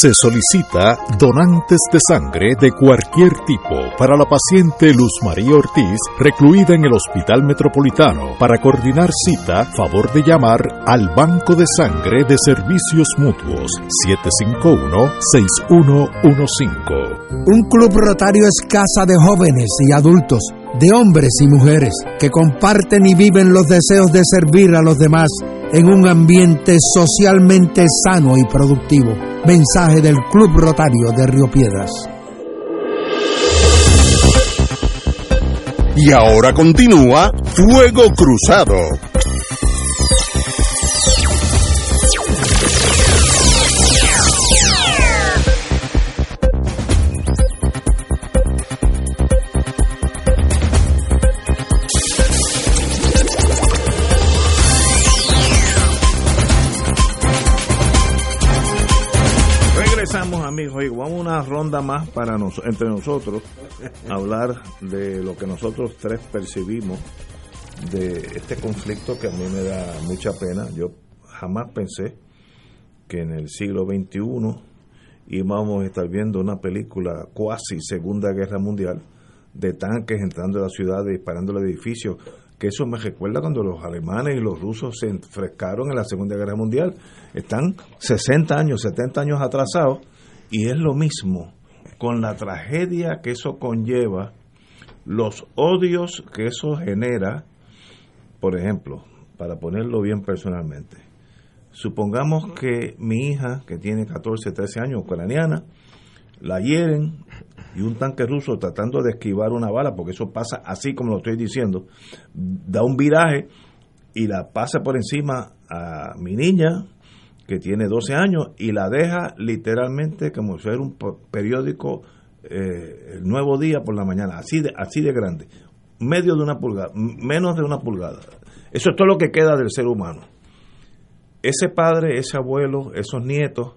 Se solicita donantes de sangre de cualquier tipo para la paciente Luz María Ortiz, recluida en el Hospital Metropolitano. Para coordinar cita, favor de llamar al Banco de Sangre de Servicios Mutuos 751-6115. Un club rotario es casa de jóvenes y adultos, de hombres y mujeres, que comparten y viven los deseos de servir a los demás en un ambiente socialmente sano y productivo. Mensaje del Club Rotario de Río Piedras. Y ahora continúa Fuego Cruzado. Vamos una ronda más para nos, entre nosotros, hablar de lo que nosotros tres percibimos de este conflicto que a mí me da mucha pena. Yo jamás pensé que en el siglo XXI íbamos a estar viendo una película cuasi Segunda Guerra Mundial de tanques entrando a la ciudad disparando el edificio, que eso me recuerda cuando los alemanes y los rusos se enfrescaron en la Segunda Guerra Mundial. Están 60 años, 70 años atrasados y es lo mismo con la tragedia que eso conlleva, los odios que eso genera, por ejemplo, para ponerlo bien personalmente, supongamos que mi hija, que tiene 14, 13 años, ucraniana, la hieren y un tanque ruso tratando de esquivar una bala, porque eso pasa así como lo estoy diciendo, da un viraje y la pasa por encima a mi niña, que tiene 12 años, y la deja literalmente como si fuera un periódico eh, el nuevo día por la mañana, así de, así de grande, medio de una pulgada, menos de una pulgada. Eso es todo lo que queda del ser humano. Ese padre, ese abuelo, esos nietos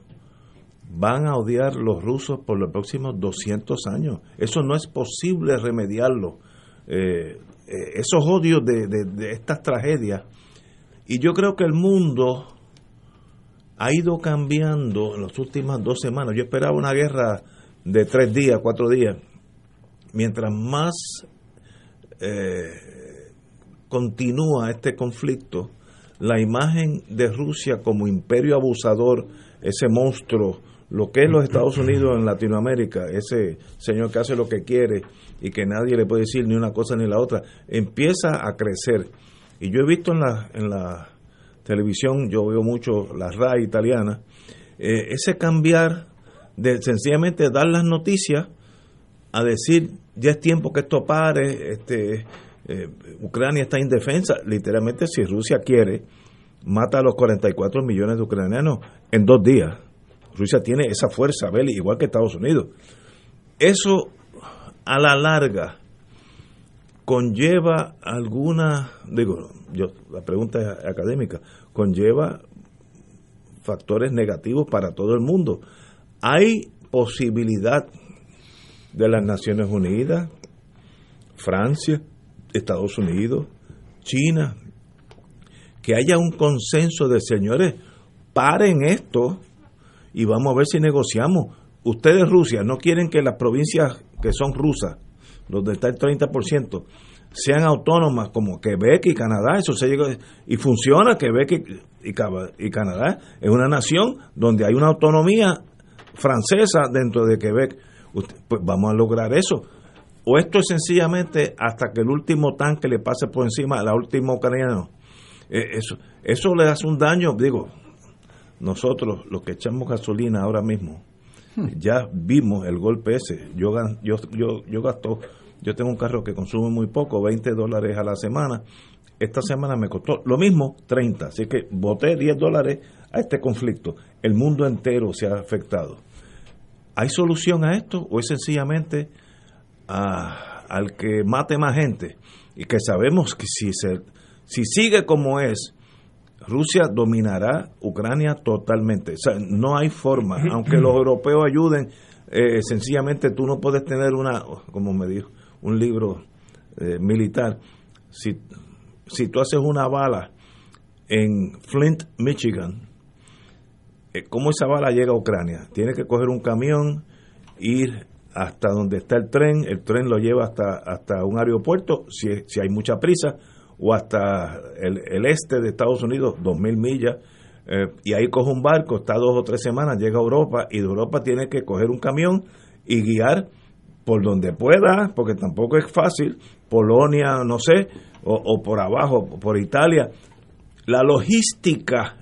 van a odiar los rusos por los próximos 200 años. Eso no es posible remediarlo. Eh, eh, esos odios de, de, de estas tragedias. Y yo creo que el mundo ha ido cambiando en las últimas dos semanas. Yo esperaba una guerra de tres días, cuatro días. Mientras más eh, continúa este conflicto, la imagen de Rusia como imperio abusador, ese monstruo, lo que es los Estados Unidos en Latinoamérica, ese señor que hace lo que quiere y que nadie le puede decir ni una cosa ni la otra, empieza a crecer. Y yo he visto en la, en la televisión, yo veo mucho la RAI italiana, eh, ese cambiar de sencillamente dar las noticias a decir ya es tiempo que esto pare, este, eh, Ucrania está indefensa, literalmente si Rusia quiere, mata a los 44 millones de ucranianos en dos días. Rusia tiene esa fuerza igual que Estados Unidos. Eso a la larga conlleva alguna, digo, yo la pregunta es académica, conlleva factores negativos para todo el mundo. Hay posibilidad de las Naciones Unidas, Francia, Estados Unidos, China, que haya un consenso de señores, paren esto y vamos a ver si negociamos. Ustedes, Rusia, no quieren que las provincias que son rusas, donde está el 30%, sean autónomas como Quebec y Canadá, eso se llega y funciona Quebec y, y, Canadá es una nación donde hay una autonomía francesa dentro de Quebec. pues vamos a lograr eso. O esto es sencillamente hasta que el último tanque le pase por encima al último ucraniano. Eh, eso, eso le hace un daño, digo, nosotros los que echamos gasolina ahora mismo, hmm. ya vimos el golpe ese. Yo, yo, yo, yo gasto yo tengo un carro que consume muy poco, 20 dólares a la semana. Esta semana me costó lo mismo, 30. Así que boté 10 dólares a este conflicto. El mundo entero se ha afectado. ¿Hay solución a esto o es sencillamente al que mate más gente? Y que sabemos que si, se, si sigue como es, Rusia dominará Ucrania totalmente. O sea, no hay forma, <clears throat> aunque los europeos ayuden, eh, sencillamente tú no puedes tener una, como me dijo, un libro eh, militar, si, si tú haces una bala en Flint, Michigan, eh, ¿cómo esa bala llega a Ucrania? Tiene que coger un camión, ir hasta donde está el tren, el tren lo lleva hasta, hasta un aeropuerto, si, si hay mucha prisa, o hasta el, este de Estados Unidos, dos mil millas, eh, y ahí coge un barco, está dos o tres semanas, llega a Europa, y de Europa tiene que coger un camión y guiar por donde pueda, porque tampoco es fácil, Polonia, no sé, o, por abajo, por Italia. La logística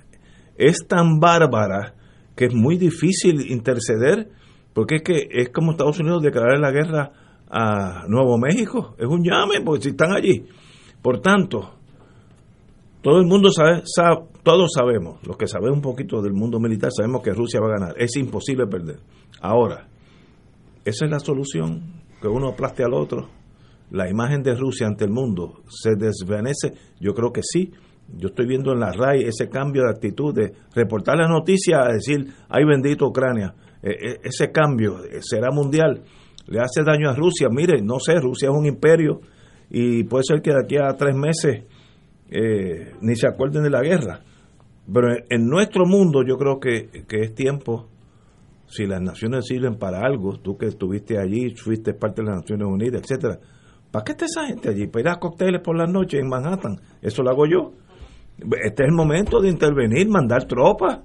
es tan bárbara que es muy difícil interceder, porque es que es como Estados Unidos declarar la guerra a Nuevo México, es un llame, porque si están allí. Por tanto, todo el mundo sabe, sabe, todos sabemos, los que saben un poquito del mundo militar, sabemos que Rusia va a ganar, es imposible perder. Ahora, esa es la solución, que uno aplaste al otro. La imagen de Rusia ante el mundo se desvanece. Yo creo que sí. Yo estoy viendo en la RAI ese cambio de actitud de reportar la noticia a decir, ay bendito Ucrania. E, e, ese cambio será mundial. Le hace daño a Rusia. Mire, no sé, Rusia es un imperio y puede ser que de aquí a tres meses eh, ni se acuerden de la guerra. Pero en nuestro mundo yo creo que, que es tiempo si las naciones sirven para algo, tú que estuviste allí, fuiste parte de las Naciones Unidas, etcétera, ¿para qué está esa gente allí? ¿Para ir a cócteles por las noches en Manhattan? Eso lo hago yo. Este es el momento de intervenir, mandar tropas.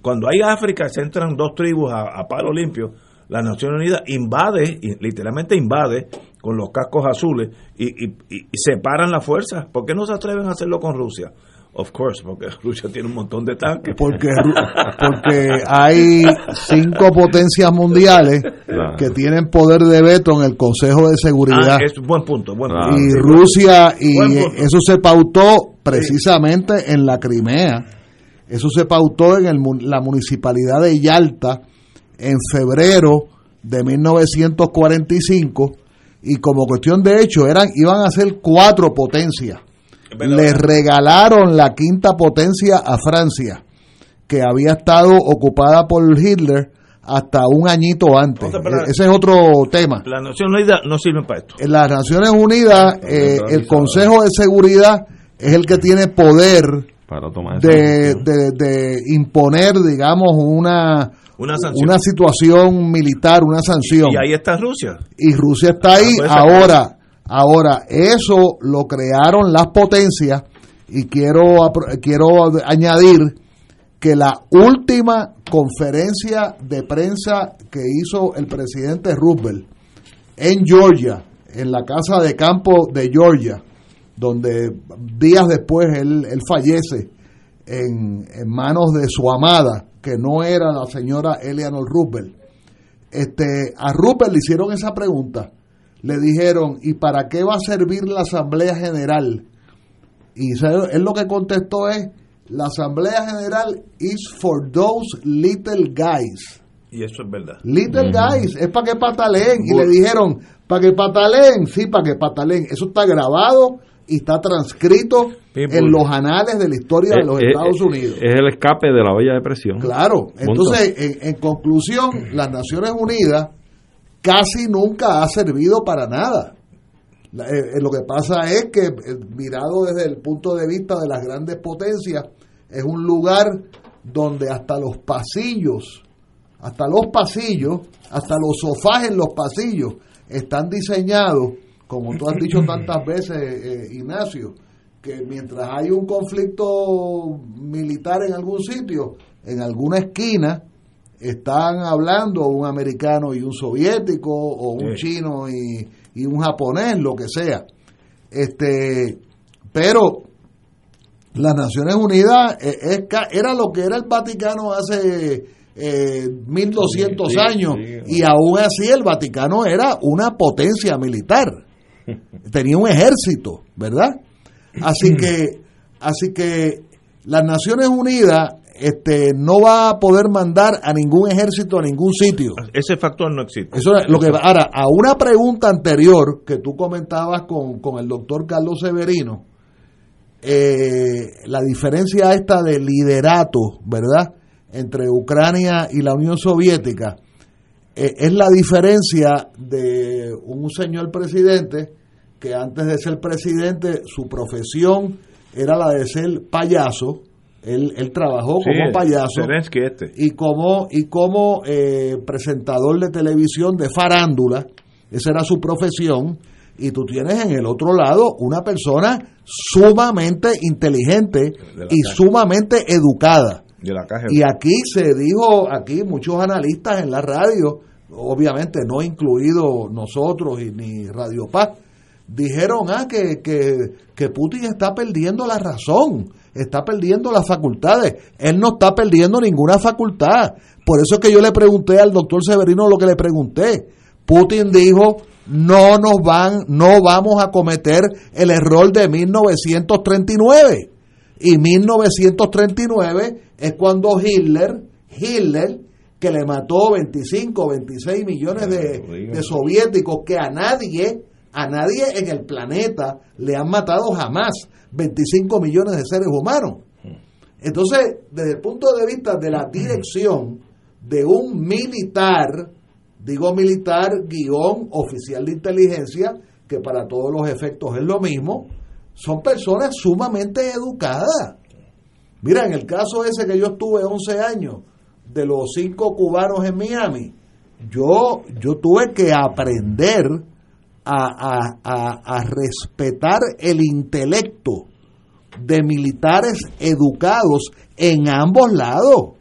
Cuando hay África, se entran dos tribus a, palo limpio, la Naciones Unidas invade, literalmente invade, con los cascos azules y, y, y separan las fuerzas. ¿Por qué no se atreven a hacerlo con Rusia? Of course, porque <laughs> Rusia tiene un montón de tanques. Porque, <laughs> porque hay cinco potencias mundiales que tienen poder de veto en el Consejo de Seguridad. Ah, es buen punto, buen punto. Y Rusia, y eso se pautó precisamente en la Crimea. Eso se pautó en el, la municipalidad de Yalta en febrero de 1945 y como cuestión de hecho eran iban a ser cuatro potencias le regalaron la quinta potencia a Francia, que había estado ocupada por Hitler hasta un añito antes. Ese es otro tema. Las Naciones Unidas no sirven para esto. En las Naciones Unidas, eh, el Consejo de Seguridad es el que tiene poder de, de, imponer, digamos, una, una, una, situación militar, una sanción. Y ahí está Rusia. Y Rusia está ahí. Ahora, Ahora, eso lo crearon las potencias y quiero, quiero añadir que la última conferencia de prensa que hizo el presidente Roosevelt en Georgia, en la casa de campo de Georgia, donde días después él, fallece en, en, manos de su amada, que no era la señora Eleanor Roosevelt. Este, a Roosevelt le hicieron esa pregunta. Le dijeron, ¿y para qué va a servir la Asamblea General? Y él lo que contestó es, la Asamblea General is for those little guys. Y eso es verdad. Little guys, es para que pataleen. Y le dijeron, para que pataleen, sí, para que pataleen. Eso está grabado y está transcrito en los anales de la historia de los Estados Unidos. Es el escape de la olla de presión. Claro, entonces, en, en, conclusión, las Naciones Unidas casi nunca ha servido para nada. Eh, eh, lo que pasa es que, eh, mirado desde el punto de vista de las grandes potencias, es un lugar donde hasta los pasillos, hasta los pasillos, hasta los sofás en los pasillos están diseñados, como tú has dicho tantas <clears throat> veces, Ignacio, que mientras hay un conflicto militar en algún sitio, en alguna esquina, están hablando un americano y un soviético, o un chino y y un japonés, lo que sea. Este, pero las Naciones Unidas eh, era lo que era el Vaticano hace eh, 1200 años y aún así el Vaticano era una potencia militar. <laughs> Tenía un ejército, ¿verdad? Así <clears throat> que así que las Naciones Unidas este, no va a poder mandar a ningún ejército a ningún sitio. Ese factor no existe. Eso lo que ahora a una pregunta anterior que tú comentabas con, con el doctor Carlos Severino, eh, la diferencia esta de liderato, ¿verdad? Entre Ucrania y la Unión Soviética eh, es la diferencia de un señor presidente que antes de ser presidente su profesión era la de ser payaso él, él trabajó como payaso este. y como, y como eh, presentador de televisión de farándula. Esa era su profesión. Y tú tienes en el otro lado una persona sumamente inteligente y sumamente educada. y aquí se dijo, aquí muchos analistas en la radio, obviamente no incluido nosotros y ni Radio Paz, dijeron ah, que, que, que Putin está perdiendo la razón está perdiendo las facultades. Él no está perdiendo ninguna facultad. Por eso es que yo le pregunté al doctor Severino lo que le pregunté. Putin dijo, no nos van, no vamos a cometer el error de 1939. Y 1939 es cuando Hitler, Hitler, que le mató 25, 26 millones de, de soviéticos que a nadie, a nadie en el planeta le han matado jamás. 25 millones de seres humanos. Entonces, desde el punto de vista de la dirección de un militar, digo militar, guion, oficial de inteligencia, que para todos los efectos es lo mismo, son personas sumamente educadas. Mira, en el caso ese que yo estuve 11 años, de los cinco cubanos en Miami, yo, yo tuve que aprender a, respetar el intelecto de militares educados en ambos lados.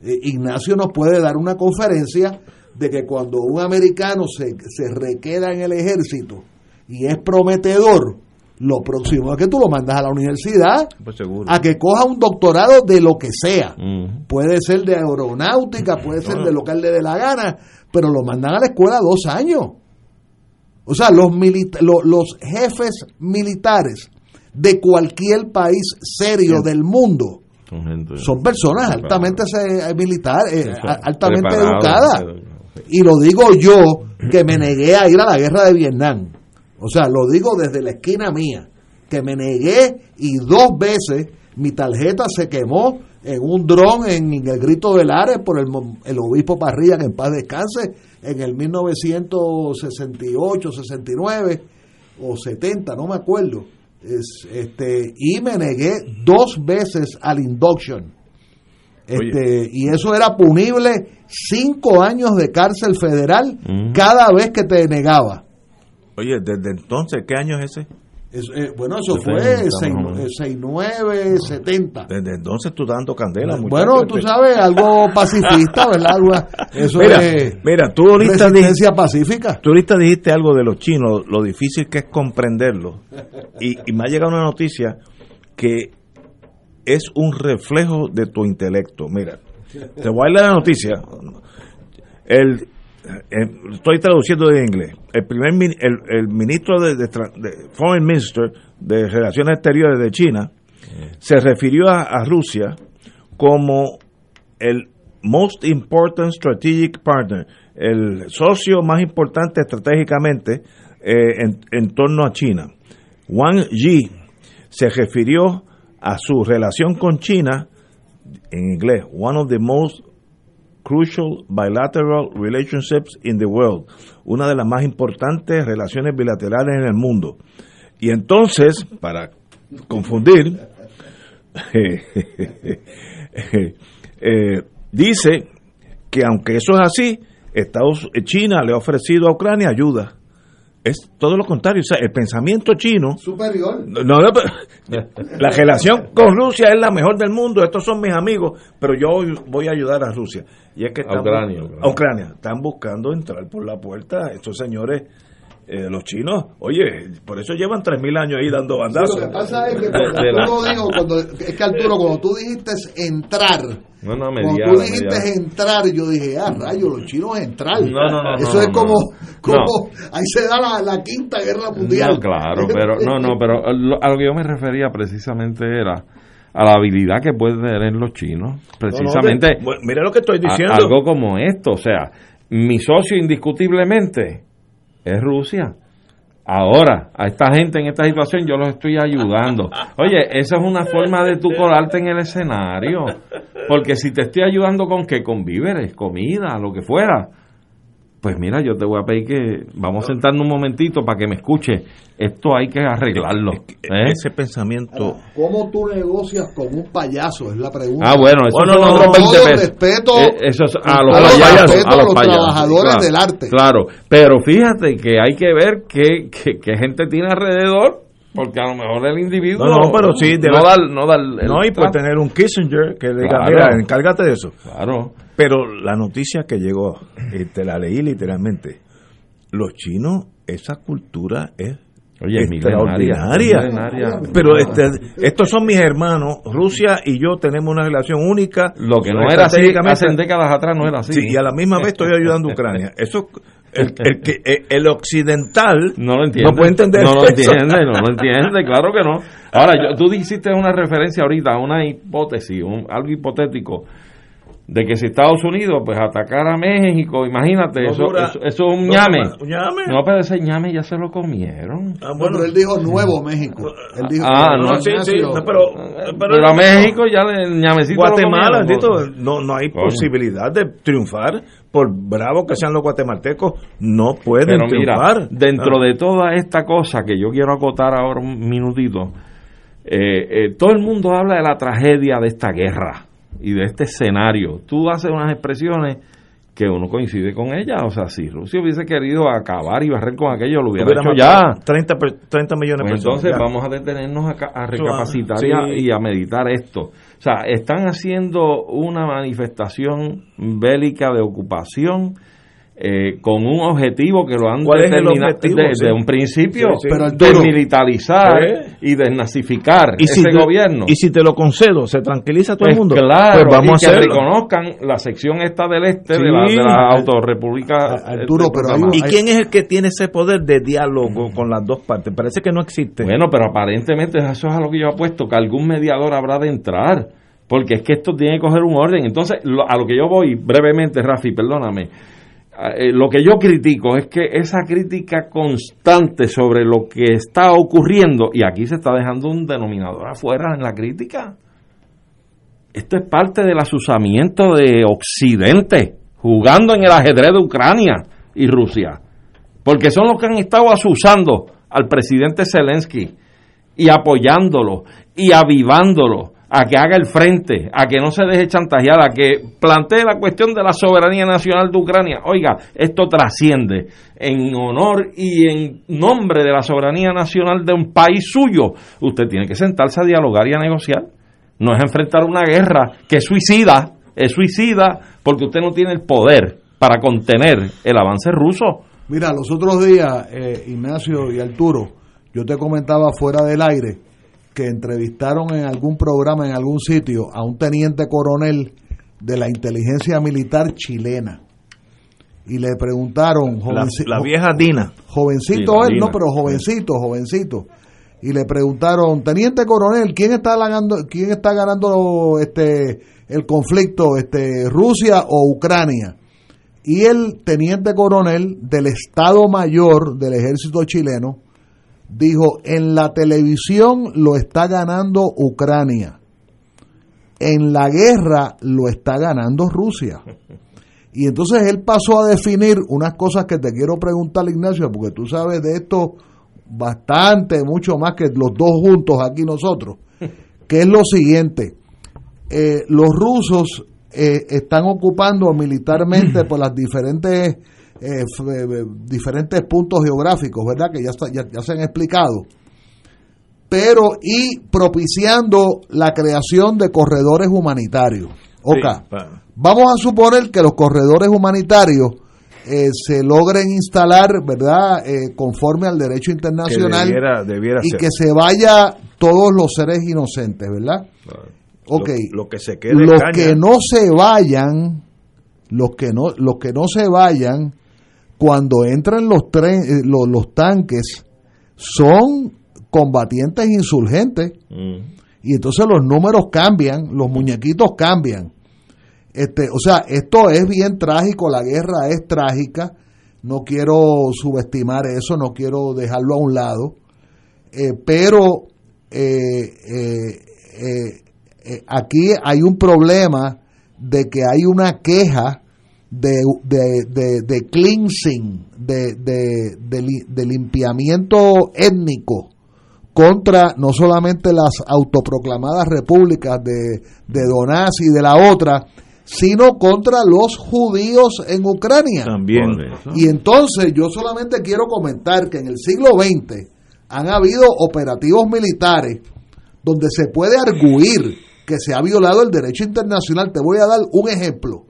Eh, Ignacio nos puede dar una conferencia de que cuando un americano se, se requeda en el ejército y es prometedor, lo próximo es que tú lo mandas a la universidad pues a que coja un doctorado de lo que sea. Puede ser de aeronáutica, puede ser de lo que le dé la gana, pero lo mandan a la escuela dos años. O sea, los, los jefes militares de cualquier país serio del mundo son personas altamente militares, eh, altamente educadas. Y lo digo yo, que me negué a ir a la guerra de Vietnam. O sea, lo digo desde la esquina mía, que me negué y dos veces mi tarjeta se quemó en un dron en, el Grito del Ares por el, el obispo Parrilla, que en paz descanse, en el 1968, 69 o 70, no me acuerdo. Es, este, y me negué dos veces al induction. Este, y eso era punible cinco años de cárcel federal cada vez que te negaba. Oye, desde entonces, ¿qué año es ese? Eh, bueno, eso fue 69, 70. Desde entonces tú dando candela. Bueno, tú sabes, algo <laughs> pacifista, ¿verdad? Eso mira, es mira, tú ahorita resistencia pacífica. Tú ahorita dijiste algo de los chinos, lo difícil que es comprenderlo. Y, y me ha llegado una noticia que es un reflejo de tu intelecto. Mira, te voy a leer la noticia. El estoy traduciendo de inglés. El primer el, el ministro de, de, Foreign Minister de Relaciones Exteriores de China se refirió a, a, Rusia como el most important strategic partner, el socio más importante estratégicamente eh, en, en torno a China. Wang Yi se refirió a su relación con China en inglés, one of the most crucial bilateral relationships in the world, una de las más importantes relaciones bilaterales en el mundo. Y entonces, para confundir, <laughs> eh, dice que aunque eso es así, Estados China le ha ofrecido a Ucrania ayuda es todo lo contrario, o sea, el pensamiento chino superior. No, <laughs> la relación con Rusia es la mejor del mundo, estos son mis amigos, pero yo voy a ayudar a Rusia. Y es que a Ucrania, a Ucrania están buscando entrar por la puerta estos señores eh, los chinos, oye, por eso llevan 3.000 años ahí dando bandazos. lo que pasa es que cuando, cuando, es que Arturo, cuando tú dijiste entrar, no, no, cuando tú dijiste entrar, yo dije, ah, rayo, los chinos entrar. No, no, no. Eso es como, como ahí se da la, la, quinta guerra mundial. claro, pero no, no, pero a lo que yo me refería precisamente era a la habilidad que pueden tener los chinos, precisamente. mira lo que estoy diciendo. algo como esto, o sea, mi socio indiscutiblemente es Rusia. Ahora, a esta gente en esta situación yo los estoy ayudando. Oye, esa es una forma de tú colarte en el escenario. Porque si te estoy ayudando con qué, con víveres, comida, lo que fuera, pues mira, yo te voy a pedir que vamos a sentarnos un momentito para que me escuche. Esto hay que arreglarlo. ¿eh? Ese pensamiento. ¿Cómo tú negocias con un payaso? Es la pregunta. Ah, bueno, eso bueno, son otros 20 pesos. respeto eh, eso es a los, payasos, a los, trabajadores del arte. Claro, pero fíjate que hay que ver qué, qué, qué gente tiene alrededor porque a lo mejor el individuo no, no pero sí no da, no da el, no y por tener un Kissinger que diga mira encárgate de eso claro pero la noticia que llegó, eh, te la leí literalmente, los chinos, esa cultura es extraordinaria. Pero este, estos son mis hermanos, Rusia y yo tenemos una relación única. Lo que no era así, hace décadas atrás no era así. y a la misma vez estoy ayudando a Ucrania. <laughs> Eso el, el, que, eh, el occidental no lo entiende. No puede entender No lo entiende, no lo entiende, <laughs> claro que no. Ahora, yo, tú hiciste una referencia ahorita a una hipótesis, un, algo hipotético de que si Estados Unidos pues atacara a México, imagínate, eso, eso, es un ñame. No, pero ese ñame ya se lo comieron. Ah, bueno, él dijo Nuevo México. Él dijo ah, no, sí, sí, pero, pero, a México ya el ñamecito Guatemala, no, no hay posibilidad de triunfar por bravo que sean los guatemaltecos, no pueden pero triunfar. dentro ah. de toda esta cosa que yo quiero acotar ahora un minutito, eh, eh, todo el mundo habla de la tragedia de esta guerra y de este escenario, tú haces unas expresiones que uno coincide con ella. O sea, si Rusia hubiese querido acabar y barrer con aquello, lo hubiera hecho ya. 30, 30 millones de pues personas. Entonces vamos a detenernos a, recapacitar y, a, meditar esto. O sea, están haciendo una manifestación bélica de ocupación eh, con un objetivo que lo han determinado desde un principio desmilitarizar y desnazificar ¿Y ese gobierno. y si te lo concedo se tranquiliza todo el mundo claro pues vamos y que reconozcan la sección esta del este de, la, de la autorrepública Arturo, pero y quién es el que tiene ese poder de diálogo con las dos partes parece que no existe. Bueno pero aparentemente eso es a lo que yo apuesto que algún mediador habrá de entrar porque es que esto tiene que coger un orden. Entonces a lo que yo voy brevemente Rafi perdóname eh, lo que yo critico es que esa crítica constante sobre lo que está ocurriendo, y aquí se está dejando un denominador afuera en la crítica, esto es parte del asusamiento de Occidente, jugando en el ajedrez de Ucrania y Rusia, porque son los que han estado asusando al presidente Zelensky y apoyándolo y avivándolo a que haga el frente, a que no se deje chantajear, a que plantee la cuestión de la soberanía nacional de Ucrania. Oiga, esto trasciende en honor y en nombre de la soberanía nacional de un país suyo. Usted tiene que sentarse a dialogar y a negociar. No es enfrentar una guerra que es suicida, es suicida porque usted no tiene el poder para contener el avance ruso. Mira, los otros días, eh, Ignacio y Arturo, yo te comentaba fuera del aire que entrevistaron en algún programa, en algún sitio, a un teniente coronel de la inteligencia militar chilena. Y le preguntaron... La, la vieja Dina. Jovencito él, no, pero jovencito, jovencito. Y le preguntaron, teniente coronel, ¿quién está ganando, quién está ganando este el conflicto, este Rusia o Ucrania? Y el teniente coronel del Estado Mayor del Ejército chileno dijo, en la televisión lo está ganando Ucrania, en la guerra lo está ganando Rusia. Y entonces él pasó a definir unas cosas que te quiero preguntar, Ignacio, porque tú sabes de esto bastante, mucho más que los dos juntos aquí nosotros, que es lo siguiente, eh, los rusos eh, están ocupando militarmente por las diferentes eh, eh, diferentes puntos geográficos, ¿verdad? Que ya, ya, se han explicado. Pero y propiciando la creación de corredores humanitarios. Ok. Vamos a suponer que los corredores humanitarios eh, se logren instalar, ¿verdad? conforme al derecho internacional y que se vaya todos los seres inocentes, ¿verdad? Ok. Lo, que se quede los que no se vayan, los que no, los que no se vayan, cuando entran los, eh, los, tanques, son combatientes insurgentes. Mm. Y entonces los números cambian, los muñequitos cambian. Este, o sea, esto es bien trágico, la guerra es trágica. No quiero subestimar eso, no quiero dejarlo a un lado. Eh, pero eh, aquí hay un problema de que hay una queja de, de, de, cleansing, de, de, limpiamiento étnico contra no solamente las autoproclamadas repúblicas de, de Donás y de la otra, sino contra los judíos en Ucrania. También. Y entonces yo solamente quiero comentar que en el siglo XX han habido operativos militares donde se puede arguir que se ha violado el derecho internacional. Te voy a dar un ejemplo.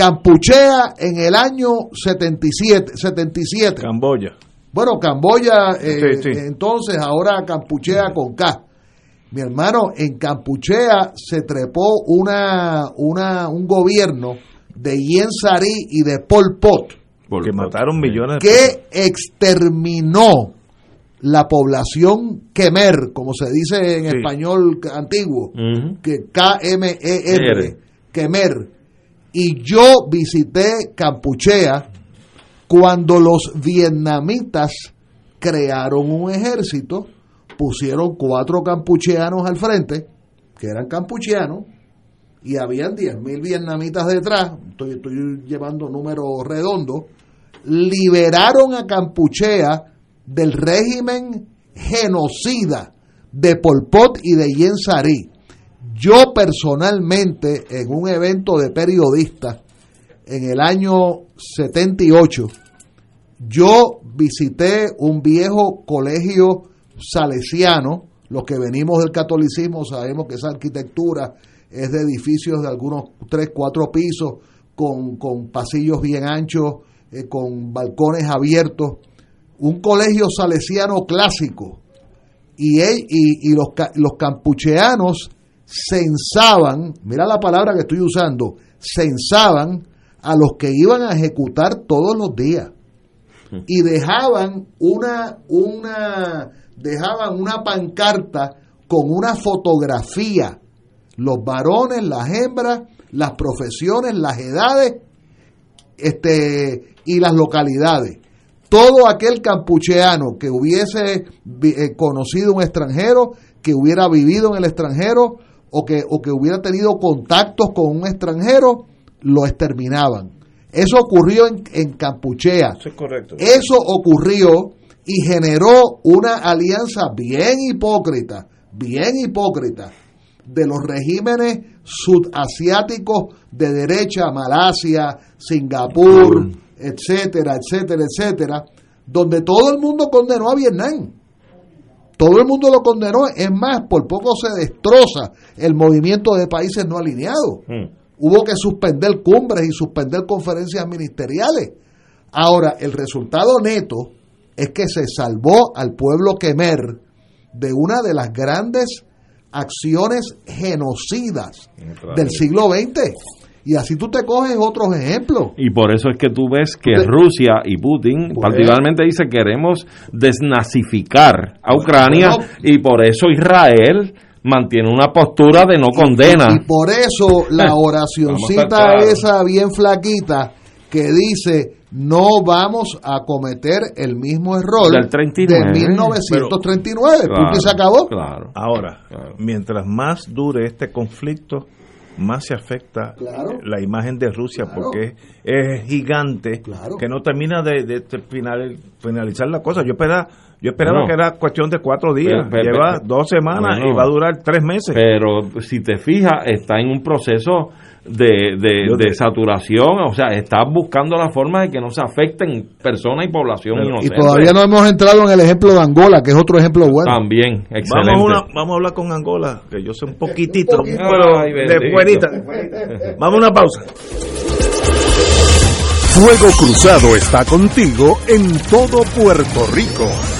Campuchea en el año 77. 77. Camboya. Bueno, Camboya, eh, entonces ahora Campuchea con K. Mi hermano, en Campuchea se trepó una, una, un gobierno de Yen Sari y de Pol Pot. Porque mataron millones de Que exterminó la población Kemer, como se dice en español antiguo, que K-M-E-R, Kemer y yo visité Campuchea cuando los vietnamitas crearon un ejército, pusieron cuatro campucheanos al frente, que eran campucheanos, y habían 10.000 vietnamitas detrás, estoy, llevando números redondos, liberaron a Campuchea del régimen genocida de Pol Pot y de Yen Sari. Yo personalmente, en un evento de periodistas en el año 78, yo visité un viejo colegio salesiano. Los que venimos del catolicismo sabemos que esa arquitectura es de edificios de algunos 3, 4 pisos, con, pasillos bien anchos, eh, con balcones abiertos. Un colegio salesiano clásico. Y, y, y los, los campucheanos censaban, mira la palabra que estoy usando, censaban a los que iban a ejecutar todos los días. Y dejaban una una dejaban una pancarta con una fotografía. Los varones, las hembras, las profesiones, las edades este y las localidades. Todo aquel campucheano que hubiese eh, conocido un extranjero, que hubiera vivido en el extranjero, o que, o que hubiera tenido contactos con un extranjero, lo exterminaban. Eso ocurrió en, en Campuchea. Eso es correcto. Eso ocurrió y generó una alianza bien hipócrita, bien hipócrita, de los regímenes sudasiáticos de derecha, Malasia, Singapur, etcétera, etcétera, etcétera, donde todo el mundo condenó a Vietnam. Todo el mundo lo condenó, es más, por poco se destroza el movimiento de países no alineados. Hubo que suspender cumbres y suspender conferencias ministeriales. Ahora, el resultado neto es que se salvó al pueblo Khmer de una de las grandes acciones genocidas del siglo XX. Y así tú te coges otros ejemplos. Y por eso es que tú ves que Rusia y Putin particularmente dice queremos desnazificar a Ucrania y por eso Israel mantiene una postura de no condena. Y, por eso la <laughs> oracioncita esa bien flaquita que dice no vamos a cometer el mismo error del 39. de 1939. Pero, se acabó. Claro. Ahora, mientras más dure este conflicto, más se afecta la imagen de Rusia porque es, gigante que no termina de, finalizar la cosa. Yo esperaba, yo esperaba que era cuestión de cuatro días, lleva dos semanas y va a durar tres meses. Pero si te fijas, está en un proceso de, de, saturación, o sea, está buscando la forma de que no se afecten personas y población Y todavía no hemos entrado en el ejemplo de Angola, que es otro ejemplo bueno. También, excelente. Vamos, vamos a hablar con Angola, que yo sé un poquitito, de fuerita. Vamos a una pausa. Fuego Cruzado está contigo en todo Puerto Rico.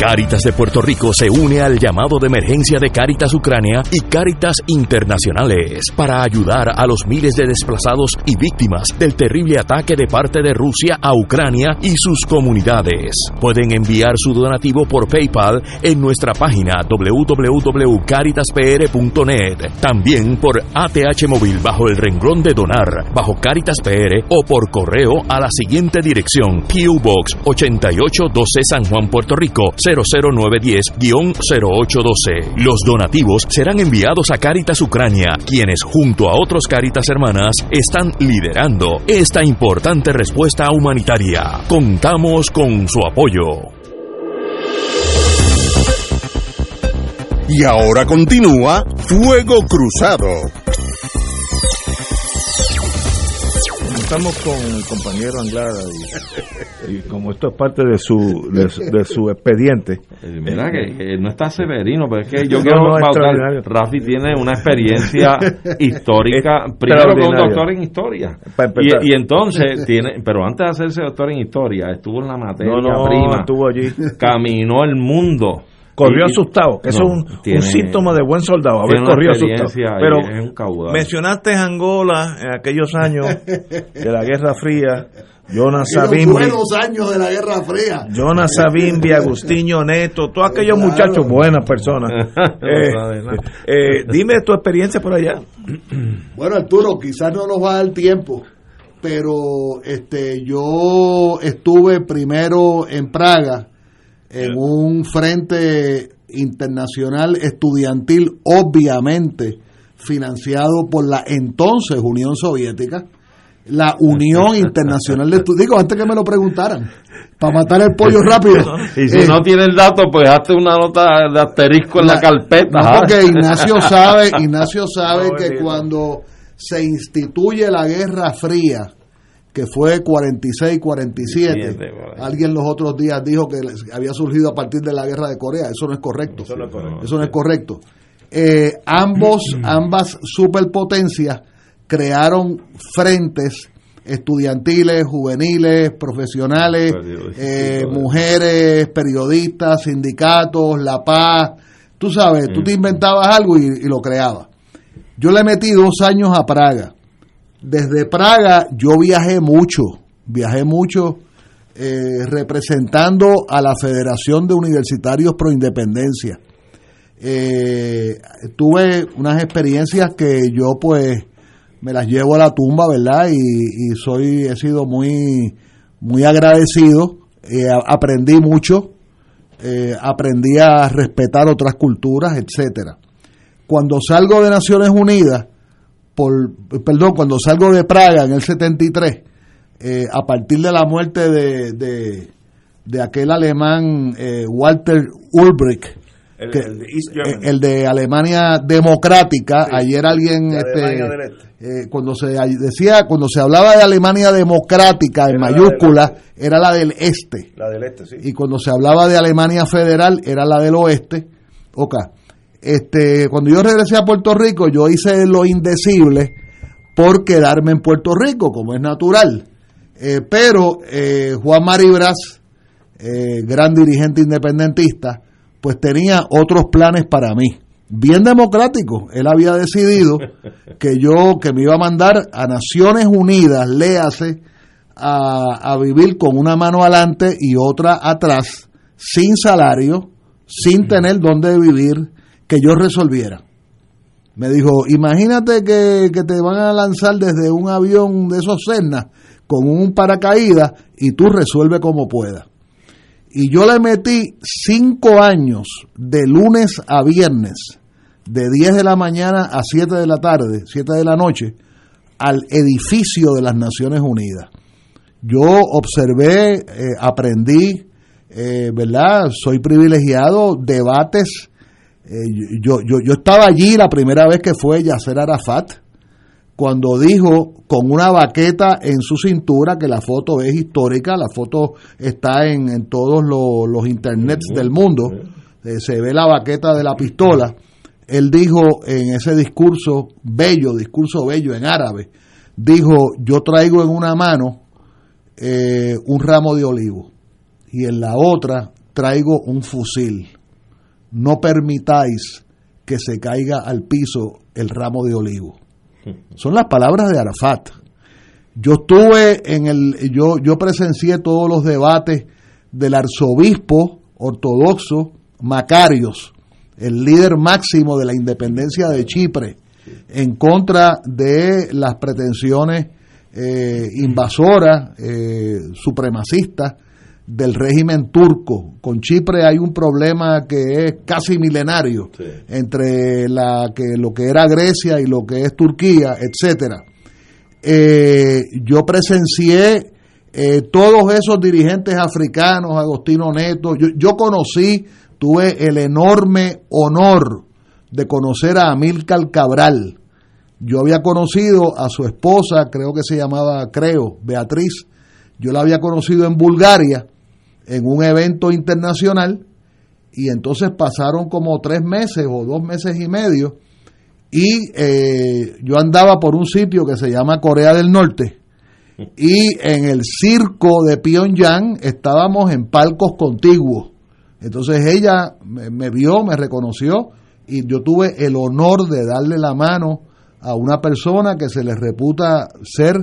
Cáritas de Puerto Rico se une al llamado de emergencia de Cáritas Ucrania y Cáritas Internacionales para ayudar a los miles de desplazados y víctimas del terrible ataque de parte de Rusia a Ucrania y sus comunidades. Pueden enviar su donativo por PayPal en nuestra página www.caritaspr.net, también por ATH móvil bajo el renglón de donar bajo Caritas PR o por correo a la siguiente dirección: PO Box 8812 San Juan, Puerto Rico 00910-0812. Los donativos serán enviados a Caritas Ucrania, quienes junto a otros Caritas Hermanas están liderando esta importante respuesta humanitaria. Contamos con su apoyo. Y ahora continúa Fuego Cruzado. Estamos con el compañero Anglada y, y como esto es parte de su de, su- de su expediente. Mira que, que no está severino, pero es que yo No, quiero no, pautar. Rafi tiene una experiencia <laughs> histórica, primero con un doctor en historia. Y, y entonces tiene, pero antes de hacerse doctor en historia, estuvo en la materia no, prima, estuvo allí. caminó el mundo. Corrió Y- asustado, que eso es un, síntoma de buen soldado, haber corrido asustado. Pero mencionaste Angola en aquellos años de la Guerra Fría, Jonas Y <laughs> los Savimbi, buenos años de la Guerra Fría. Jonas Savimbi, <laughs> Agustinho Neto, todos aquellos Claro. muchachos buenas personas. <laughs> Eh, eh, dime tu experiencia por allá. <clears throat> Bueno, Arturo, quizás no nos va a dar tiempo, pero este yo estuve primero en Praga en un frente internacional estudiantil, obviamente financiado por la entonces Unión Soviética, la Unión <laughs> Internacional de Estudiantes. Digo, antes que me lo preguntaran, para matar el pollo rápido. Y si Eh, no tiene el dato, pues hazte una nota de asterisco en la, la- carpeta. No, ¿ah? porque Ignacio sabe, <laughs> Ignacio sabe No, que cuando se instituye la Guerra Fría, que fue 46-47, Siete, por ahí. alguien los otros días dijo que había surgido a partir de la Guerra de Corea. Eso no es correcto. Eso no es correcto. correcto. Eh, ambos, <clears throat> ambas superpotencias crearon frentes estudiantiles, juveniles, profesionales, eh, eso. mujeres, periodistas, sindicatos, La Paz. Tú sabes, tú te inventabas algo y, y lo creabas. Yo le metí dos años a Praga. Desde Praga yo viajé mucho, viajé mucho eh, representando a la Federación de Universitarios Pro Independencia. Eh, tuve unas experiencias que yo pues me las llevo a la tumba, ¿verdad? Y, soy, he sido muy, muy agradecido, eh, aprendí mucho, aprendí a respetar otras culturas, etcétera. Cuando salgo de Naciones Unidas, por, perdón, cuando salgo de Praga en el 73, eh, a partir de la muerte de, de, de aquel alemán eh, Walter Ulbricht, El, que- el de East eh, el de Alemania Democrática, Sí. ayer alguien, este, Alemania del Este. eh, cuando se decía, cuando se hablaba de Alemania Democrática en Era la mayúsculas, del era la del este La del este, sí. y cuando se hablaba de Alemania Federal era la del oeste. Ok. Este, cuando yo regresé a Puerto Rico, yo hice lo indecible por quedarme en Puerto Rico, como es natural. Eh, pero eh, Juan Maribras, eh, gran dirigente independentista, pues tenía otros planes para mí. Bien democrático. Él había decidido <laughs> que yo, que me iba a mandar a Naciones Unidas, léase, a, a vivir con una mano adelante y otra atrás, sin salario, sin tener dónde vivir, que yo resolviera. Me dijo, imagínate que, que te van a lanzar desde un avión de esos Cessna con un paracaídas y tú resuelve como puedas. Y yo le metí cinco años de lunes a viernes, de 10 de la mañana a 7 de la tarde, 7 de la noche, al edificio de las Naciones Unidas. Yo observé, eh, aprendí, eh, ¿verdad? Soy privilegiado, debates. Eh, yo, yo, yo estaba allí la primera vez que fue Yasser Arafat, cuando dijo con una baqueta en su cintura, que la foto es histórica, la foto está en, en todos los, los internets del mundo, eh, se ve la baqueta de la pistola. Él dijo en ese discurso bello, discurso bello en árabe, dijo, yo traigo en una mano eh, un ramo de olivo y en la otra traigo un fusil. No permitáis que se caiga al piso el ramo de olivo. <laughs> Son las palabras de Arafat. Yo estuve en el, yo, yo presencié todos los debates del arzobispo ortodoxo Macarios, el líder máximo de la independencia de Chipre, en contra de las pretensiones eh, invasoras, eh, supremacistas del régimen turco. Con Chipre hay un problema que es casi milenario entre la que lo que era Grecia y lo que es Turquía, etcétera. Eh, yo presencié eh, todos esos dirigentes africanos, Agostino Neto. Yo, yo conocí, tuve el enorme honor de conocer a Amílcar Cabral. Yo había conocido a su esposa, creo que se llamaba, creo, Beatriz. Yo la había conocido en Bulgaria en un evento internacional y entonces pasaron como tres meses o dos meses y medio y eh, yo andaba por un sitio que se llama Corea del Norte y en el circo de Pyongyang estábamos en palcos contiguos. Entonces ella me, me vio, me reconoció y yo tuve el honor de darle la mano a una persona que se le reputa ser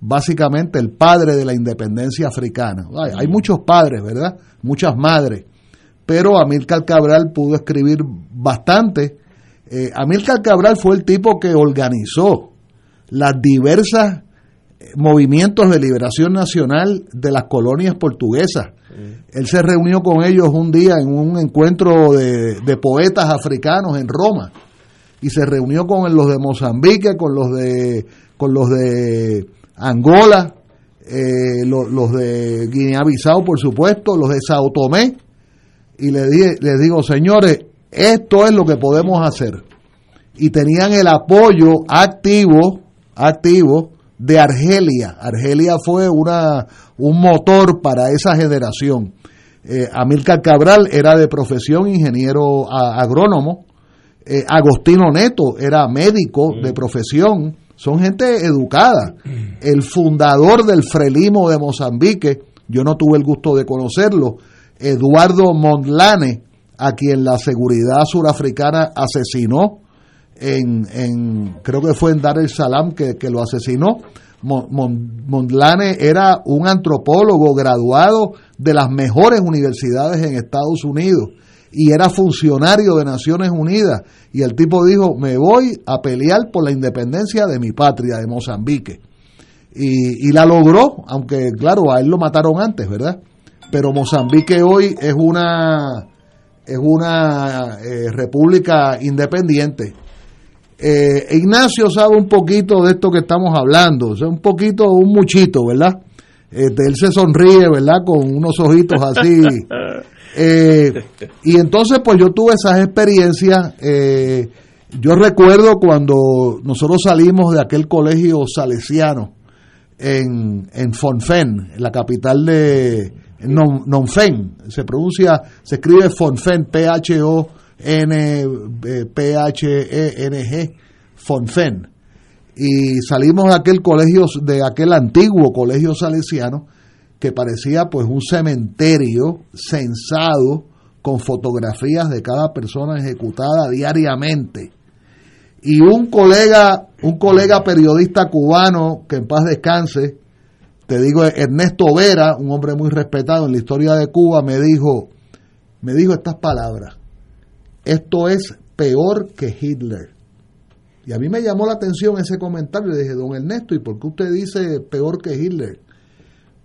básicamente el padre de la independencia africana. Hay, muchos padres, ¿verdad? Muchas madres. Pero Amílcar Cabral pudo escribir bastante. Eh, Amílcar Cabral fue el tipo que organizó las diversas eh, movimientos de liberación nacional de las colonias portuguesas. Él se reunió con ellos un día en un encuentro de, de poetas africanos en Roma y se reunió con los de Mozambique, con los de con los de Angola, eh, los, de Guinea-Bissau, por supuesto, los de Sao Tomé, y le les digo, señores, esto es lo que podemos hacer. Y tenían el apoyo activo, activo de Argelia. Argelia fue una, un motor para esa generación. Eh, Amílcar Cabral era de profesión ingeniero agrónomo. Eh, Agostino Neto era médico de profesión son gente educada. El fundador del Frelimo de Mozambique, yo no tuve el gusto de conocerlo, Eduardo Mondlane, a quien la seguridad surafricana asesinó en, creo que fue en Dar el Salam que, lo asesinó. Mondlane era un antropólogo graduado de las mejores universidades en Estados Unidos y era funcionario de Naciones Unidas. Y el tipo dijo, me voy a pelear por la independencia de mi patria, de Mozambique. Y, la logró, aunque claro, a él lo mataron antes, ¿verdad? Pero Mozambique hoy es una, es una eh, república independiente. Eh, Ignacio sabe un poquito de esto que estamos hablando, o un poquito, un muchito, ¿verdad? Este, él se sonríe, ¿verdad? Con unos ojitos así <laughs> Eh, y entonces, pues yo tuve esas experiencias. Eh, yo recuerdo cuando nosotros salimos de aquel colegio salesiano en, en Fonfen, en la capital de Nonfen, se pronuncia, se escribe Fonfen, P-H-O-N, eh, Fonfen. Y salimos de aquel colegio, de aquel antiguo colegio salesiano, que parecía pues un cementerio censado con fotografías de cada persona ejecutada diariamente. Y un colega, un colega periodista cubano que en paz descanse, te digo Ernesto Vera, un hombre muy respetado en la historia de Cuba, me dijo, me dijo estas palabras. Esto es peor que Hitler. Y a mí me llamó la atención ese comentario. Le dije, don Ernesto, ¿y por qué usted dice peor que Hitler?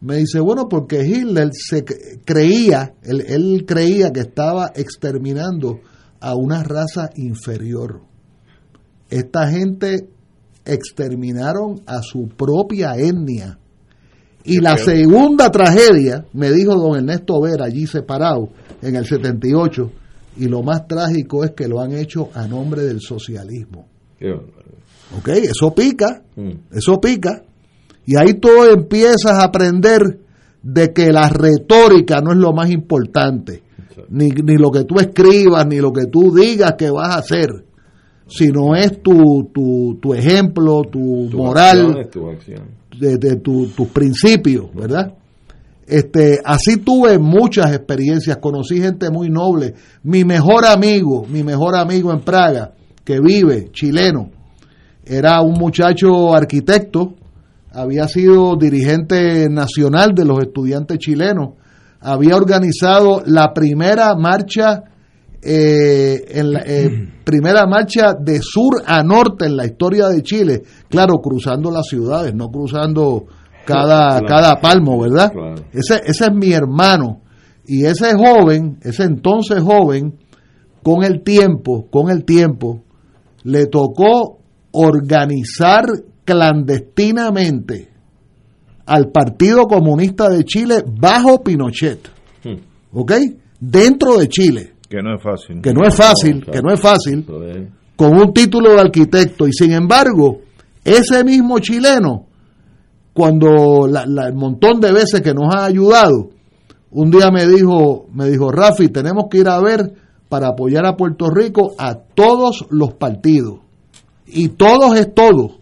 Me dice, bueno, porque Hitler se creía, él, creía que estaba exterminando a una raza inferior. Esta gente exterminaron a su propia etnia. Y la segunda tragedia, me dijo don Ernesto Vera, allí separado, en el 78, y lo más trágico es que lo han hecho a nombre del socialismo. Ok, eso pica, mm. eso pica. Y ahí tú empiezas a aprender de que la retórica no es lo más importante, ni, ni lo que tú escribas, ni lo que tú digas que vas a hacer, sino es tu, tu, tu ejemplo, tu, moral, de, tus principios, ¿verdad? Este, así tuve muchas experiencias, conocí gente muy noble. Mi mejor amigo, mi mejor amigo en Praga, que vive, chileno, era un muchacho arquitecto había sido dirigente nacional de los estudiantes chilenos, había organizado la primera marcha, eh, en la, eh, <clears throat> primera marcha de sur a norte en la historia de Chile, claro, cruzando las ciudades, no cruzando cada, cada palmo, ¿verdad? Ese, ese es mi hermano. Y ese joven, ese entonces joven, con el tiempo, con el tiempo, le tocó organizar clandestinamente al Partido Comunista de Chile bajo Pinochet. Hmm. ¿Ok? Dentro de Chile. Que no es fácil. Que no es fácil, que no es fácil. Con un título de arquitecto. Y sin embargo, ese mismo chileno, cuando el montón de veces que nos ha ayudado, un día me dijo, me dijo, Rafi, tenemos que ir a ver para apoyar a Puerto Rico a todos los partidos. Y todos es todos.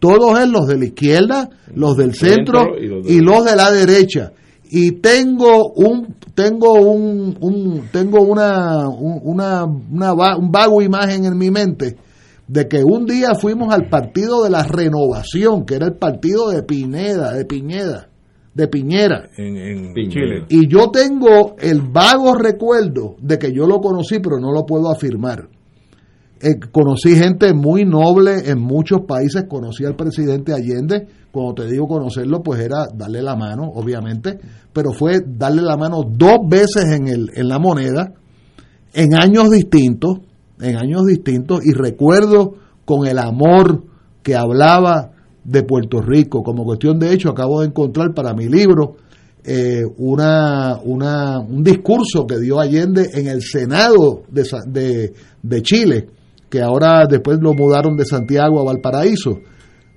Todos es los de la izquierda, los del centro, y, los de... la derecha. Y tengo un tengo un, tengo una, una, una un vago imagen en mi mente de que un día fuimos al partido de la renovación, que era el partido de Pineda, de Piñeda, de Piñera. En, Chile. Y yo tengo el vago recuerdo de que yo lo conocí, pero no lo puedo afirmar. Eh, conocí gente muy noble en muchos países, conocí al presidente Allende, cuando te digo conocerlo, pues era darle la mano, obviamente, pero fue darle la mano dos veces en, el, en la moneda, en años distintos, en años distintos, y recuerdo con el amor que hablaba de Puerto Rico. Como cuestión de hecho, acabo de encontrar para mi libro eh, una, una, un discurso que dio Allende en el Senado de, de, Chile, que ahora después lo mudaron de Santiago a Valparaíso.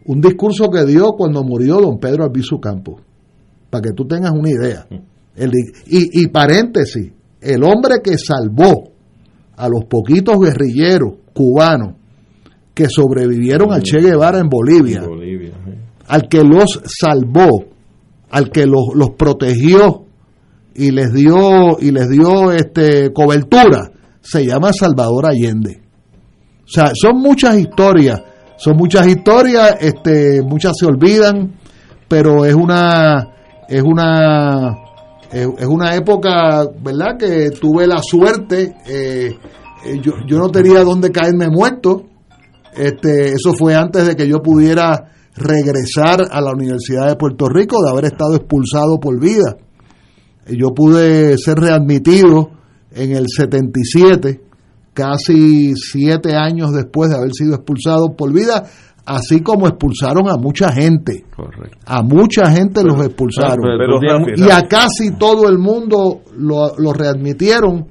Un discurso que dio cuando murió don Pedro Albizu Campos, para que tú tengas una idea. El, y, y paréntesis, el hombre que salvó a los poquitos guerrilleros cubanos que sobrevivieron al Che Guevara en Bolivia, al que los salvó, al que los, los protegió y les dio y les dio este cobertura, se llama Salvador Allende. O sea, son muchas historias, son muchas historias, este, muchas se olvidan, pero es una, es una, es, una época, ¿verdad? Que tuve la suerte, eh, eh, yo, yo no tenía dónde caerme muerto, este, eso fue antes de que yo pudiera regresar a la Universidad de Puerto Rico, de haber estado expulsado por vida. Yo pude ser readmitido en el 77 casi siete años después de haber sido expulsado por vida, así como expulsaron a mucha gente. A mucha gente los expulsaron. y a casi todo el mundo lo, readmitieron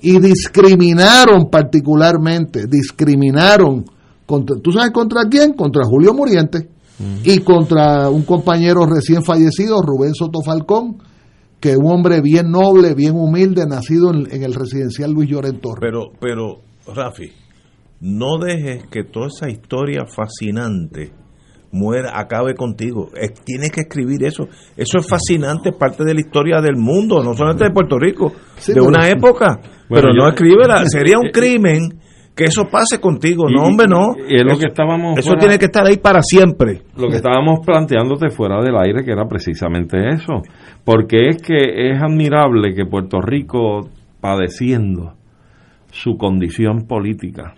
y discriminaron particularmente, discriminaron. Contra, ¿Tú sabes contra quién? Contra Julio Muriente y contra un compañero recién fallecido, Rubén Soto Falcón, que un hombre bien noble, bien humilde, nacido en, el residencial Luis Llorent Pero, pero, Rafi, no dejes que toda esa historia fascinante muera, acabe contigo. tienes que escribir eso. Eso es fascinante, es parte de la historia del mundo, no solamente de Puerto Rico, de una época. pero no escríbela. <laughs> Sería un crimen que eso pase contigo. no, hombre, no. Y es lo que estábamos. Eso tiene que estar ahí para siempre. Lo que estábamos planteándote fuera del aire, que era precisamente eso. Porque es que es admirable que Puerto Rico, padeciendo su condición política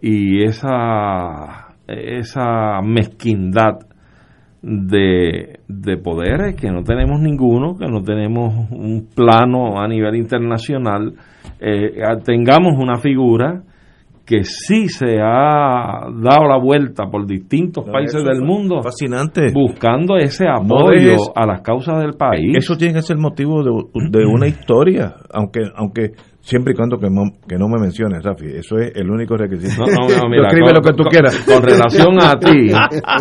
y esa, esa mezquindad de, de poderes, que no tenemos ninguno, que no tenemos un plano a nivel internacional, eh, tengamos una figura que sí se ha dado la vuelta por distintos países del mundo fascinante. buscando ese apoyo a las causas del país. Eso tiene que ser motivo de, de una <clears throat> historia aunque aunque siempre y cuando que, que no me menciones, Rafi. Eso es el único requisito. No, no, <laughs> mira, escribe lo que tú quieras. Con relación a ti,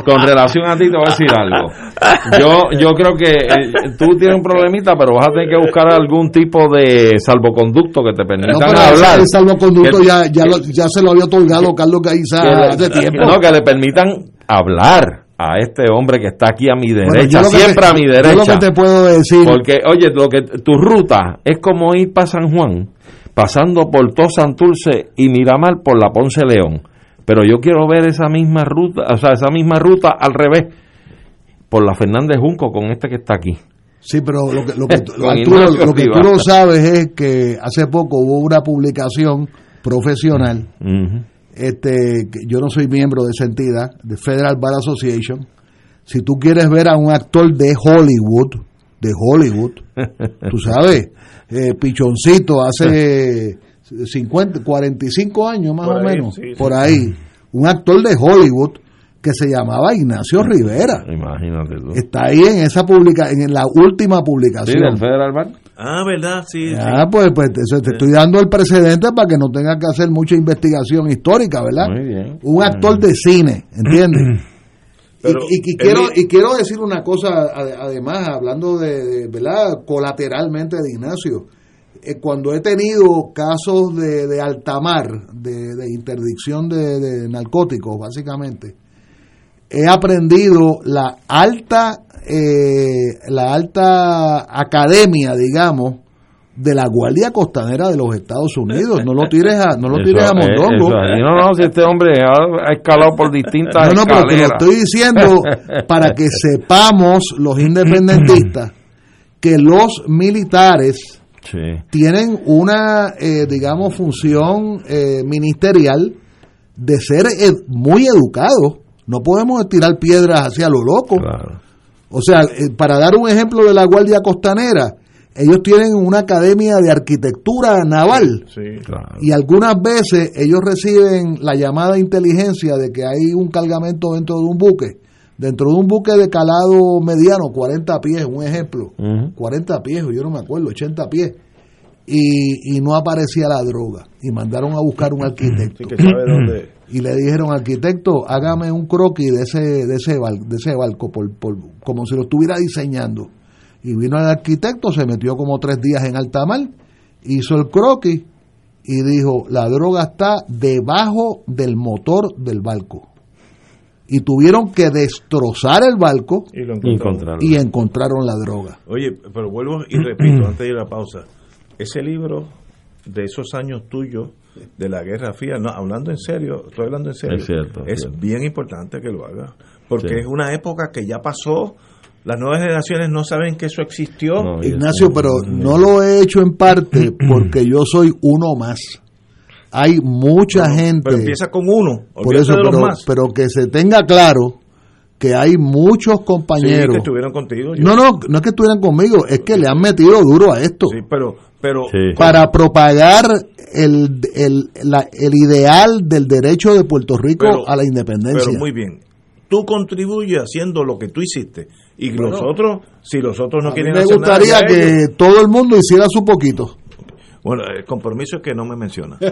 con relación a ti te voy a decir algo. Yo, yo creo que eh, tú tienes un problemita, pero vas a tener que buscar algún tipo de salvoconducto que te permita hablar. El salvoconducto ya, ya, ya se lo había otorgado Carlos Gaiza hace tiempo. No, que le permitan hablar a este hombre que está aquí a mi derecha, siempre a mi derecha. Yo lo que te puedo decir. Porque, oye, lo que tu ruta es como ir para San Juan pasando por todo Santurce y Miramar por la Ponce León. Pero yo quiero ver esa misma ruta, o sea, esa misma ruta al revés, por la Fernández Junco con este que está aquí. Sí, pero lo que, lo que, tú, <laughs> no sabes es que hace poco hubo una publicación profesional, este, yo no soy miembro de esa entidad, de Federal Bar Association, si tú quieres ver a un actor de Hollywood, de Hollywood, tú <laughs> sabes, eh, Pichoncito hace 50, 45 años más Por o ahí, menos, sí, sí. por ahí, un actor de Hollywood que se llamaba Ignacio Rivera. Imagínate tú. Está ahí en esa publica, en la última Sí, publicación. del Federal Bank. Ah, ¿verdad? Sí. Ah, pues, pues te estoy dando el precedente para que no tengas que hacer mucha investigación histórica, ¿verdad? Muy bien. Un actor de cine, ¿entiendes? <clears throat> Pero y, y- y él- quiero, y quiero decir una cosa, ade- además, hablando de, de, ¿verdad? Colateralmente de Ignacio. Eh, cuando he tenido casos de, de altamar, de, de interdicción de, de narcóticos, básicamente, he aprendido la alta, eh, la alta academia, digamos, de la Guardia Costanera de los Estados Unidos. No lo tires a, no lo tires a mondongo. eso no, no, si este hombre ha, escalado por distintas No, no, pero te lo estoy diciendo para que <laughs> sepamos los independentistas que los militares Sí. tienen una, eh, digamos, función eh, ministerial de ser ed- muy educados. No podemos tirar piedras hacia lo loco. O sea, eh, para dar un ejemplo de la Guardia Costanera, ellos tienen una academia de arquitectura naval. Sí, Y algunas veces ellos reciben la llamada de inteligencia de que hay un cargamento dentro de un buque. Dentro de un buque de calado mediano, 40 pies, un ejemplo. 40 pies, yo no me acuerdo, 80 pies. Y, y no aparecía la droga. Y mandaron a buscar un arquitecto. que sabe dónde. Y le dijeron, arquitecto, hágame un croquis de ese, de ese, bar- de ese barco, por, por- como si lo estuviera diseñando. Y vino el arquitecto, se metió como tres días en alta mar, hizo el croquis y dijo, la droga está debajo del motor del barco. Y tuvieron que destrozar el barco Y lo encontraron. y encontraron la droga. Oye, pero vuelvo y repito antes de ir a la pausa. Ese libro de esos años tuyos de la Guerra Fría, no, hablando en serio, estoy hablando en serio, Es cierto, es es cierto. bien importante que lo haga, porque Sí. es una época que ya pasó, las nuevas generaciones no saben que eso existió. Ignacio, pero no lo he hecho en parte <clears throat> porque yo soy uno más. Hay mucha No, gente. Pero empieza con uno, por eso, de los pero, más. pero que se tenga claro que hay muchos Sí, compañeros. que estuvieron contigo. yo- no, no, no es que estuvieran conmigo, es que le han metido duro a esto. Sí, pero, pero Para propagar el, el, la- el ideal del derecho de Puerto Rico Pero- a la independencia. Pero muy bien. Tú contribuyes haciendo lo que tú hiciste. Y Bueno, los otros, si los otros no a mí quieren me hacer nada, gustaría que ellos. todo el mundo hiciera su poquito. Bueno, el compromiso es que no me menciona. <laughs> Tú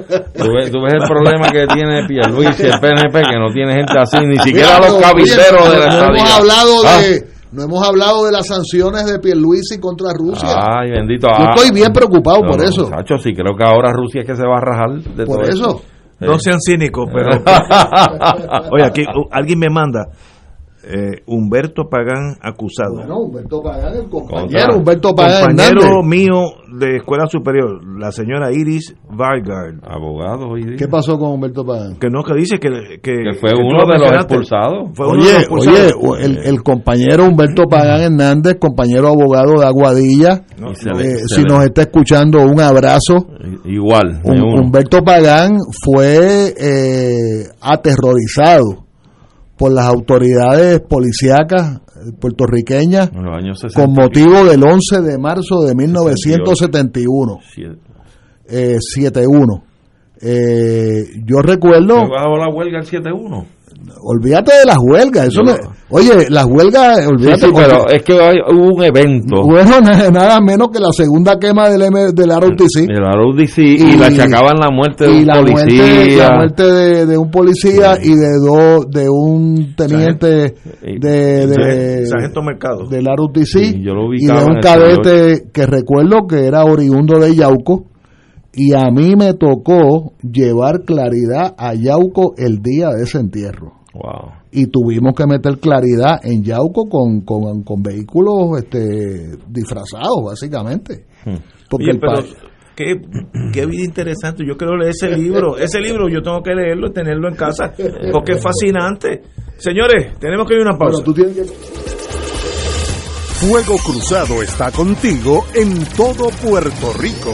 ves, tú ves el problema que tiene Pierluisi, el PNP, que no tiene gente así, ni siquiera Mira, los oye, de la no hemos estadía. hablado Ah. de no hemos hablado de las sanciones de Pierluisi contra Rusia. Ay, bendito. Yo ah. estoy bien preocupado No, por eso. muchacho, sí, creo que ahora Rusia es que se va a rajar de Por todo eso. esto. No sean cínicos, pero. <laughs> Oye, aquí uh, alguien me manda. Eh, Humberto Pagán acusado. Bueno, Humberto Pagán, el compañero Contra- Humberto Pagán compañero Hernández. mío de escuela superior, la señora Iris Vargard. Abogado, ¿Qué pasó con Humberto Pagán? Que no, que dice que, que, Que fue que uno de los expulsados. Fue uno de los Oye, expulsados. oye, el, el compañero Humberto Pagán Hernández, compañero abogado de Aguadilla, No, eh, le- si nos está escuchando, un abrazo. Igual, Hum-. Humberto Pagán fue eh, aterrorizado por las autoridades policíacas eh, puertorriqueñas En los años 60. con motivo del 11 de marzo de 1971, Siete. eh, 71. Eh, yo recuerdo, ¿Se bajó la huelga el 7-1? Olvídate de las huelgas, eso me- oye, las huelgas, olvídate, sí, pero porque- es que hay- hubo un evento. bueno, <laughs> na- nada menos que la segunda quema del, M, del ROTC. El ROTC y, le achacaban la muerte de y un la policía. muerte, la muerte de, de un policía y de dos de un teniente de, de Sargento Mercado. del ROTC yo lo y de un cadete que recuerdo que era oriundo de Yauco y a mí me tocó llevar claridad a Yauco el día de ese entierro Wow. y tuvimos que meter claridad en Yauco con, con, con vehículos este disfrazados básicamente porque Oye, pero qué, qué vida interesante. Yo quiero leer ese libro. Ese libro yo tengo que leerlo y tenerlo en casa porque es fascinante. Señores, tenemos que ir a una pausa. Bueno, tú tienes que- Fuego Cruzado está contigo en todo Puerto Rico.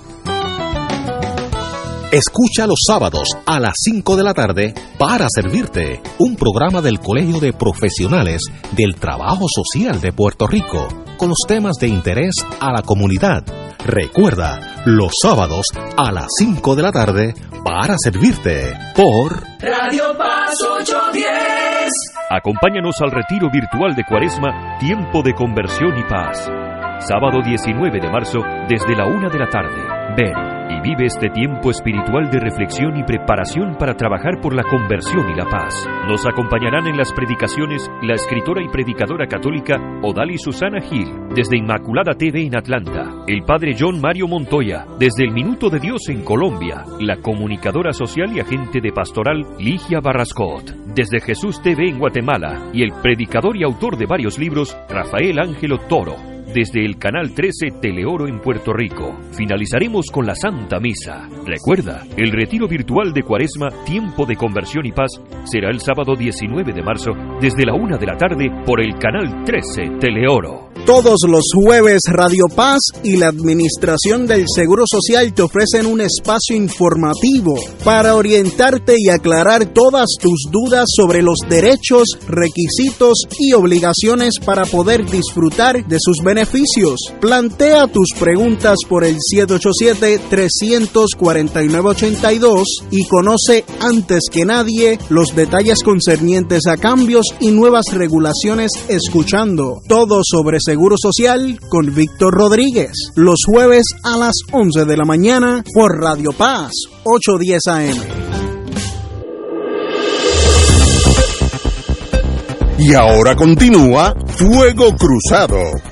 Escucha los sábados a las 5 de la tarde para servirte un programa del Colegio de Profesionales del Trabajo Social de Puerto Rico con los temas de interés a la comunidad. Recuerda, los sábados a las 5 de la tarde para servirte por Radio Paz 810. Acompáñanos al retiro virtual de Cuaresma, Tiempo de Conversión y Paz. Sábado 19 de marzo desde la 1 de la tarde. Ven y vive este tiempo espiritual de reflexión y preparación para trabajar por la conversión y la paz. Nos acompañarán en las predicaciones la escritora y predicadora católica Odali Susana Gil, desde Inmaculada TV en Atlanta, el padre John Mario Montoya, desde el Minuto de Dios en Colombia, la comunicadora social y agente de pastoral Ligia Barrascot, desde Jesús TV en Guatemala, y el predicador y autor de varios libros Rafael Ángelo Toro desde el Canal 13 Teleoro en Puerto Rico. Finalizaremos con la Santa Misa. Recuerda, el retiro virtual de Cuaresma, Tiempo de Conversión y Paz, será el sábado 19 de marzo desde la una de la tarde por el Canal 13 Teleoro. Todos los jueves Radio Paz y la Administración del Seguro Social te ofrecen un espacio informativo para orientarte y aclarar todas tus dudas sobre los derechos, requisitos y obligaciones para poder disfrutar de sus beneficios. Plantea tus preguntas por el 787-349-82 y conoce antes que nadie los detalles concernientes a cambios y nuevas regulaciones escuchando todo sobre Seguro Social con Víctor Rodríguez, los jueves a las 11 de la mañana por Radio Paz 810 AM. Y ahora continúa Fuego Cruzado.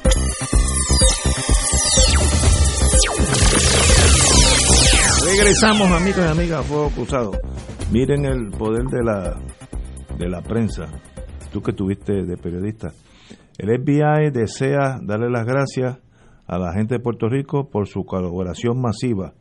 Regresamos, amigos y amigas, a Fuego Cruzado. Miren el poder de la, de la prensa. Tú que tuviste de periodista. El FBI desea darle las gracias a la gente de Puerto Rico por su colaboración masiva.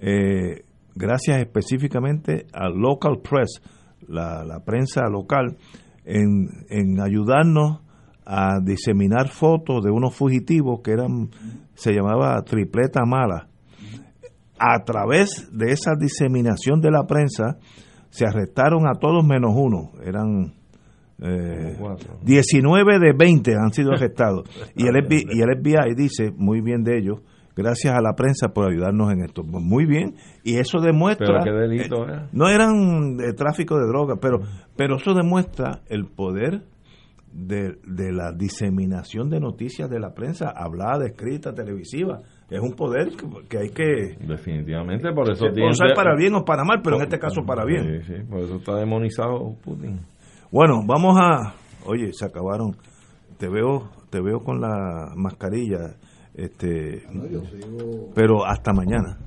Eh, gracias específicamente al Local Press, la, la prensa local, en, en, ayudarnos a diseminar fotos de unos fugitivos que eran, se llamaba tripleta mala. A través de esa diseminación de la prensa, se arrestaron a todos menos uno. Eran eh, 19 de 20 han sido <laughs> arrestados. y, el FBI, y el FBI dice muy bien de ellos, gracias a la prensa por ayudarnos en esto. Pues muy bien, y eso demuestra... ¿Pero qué delito, eh, no eran de tráfico de drogas, pero, pero eso demuestra el poder de, de, la diseminación de noticias de la prensa, hablada, escrita, televisiva. Es un poder que, hay que... Definitivamente, por eso... Tiene, usar para bien o para mal, pero en este caso para bien. Sí, sí, por eso está demonizado Putin. Bueno, vamos a. Oye, se acabaron. Te veo, te veo con la mascarilla, este. No, sigo... Pero hasta mañana.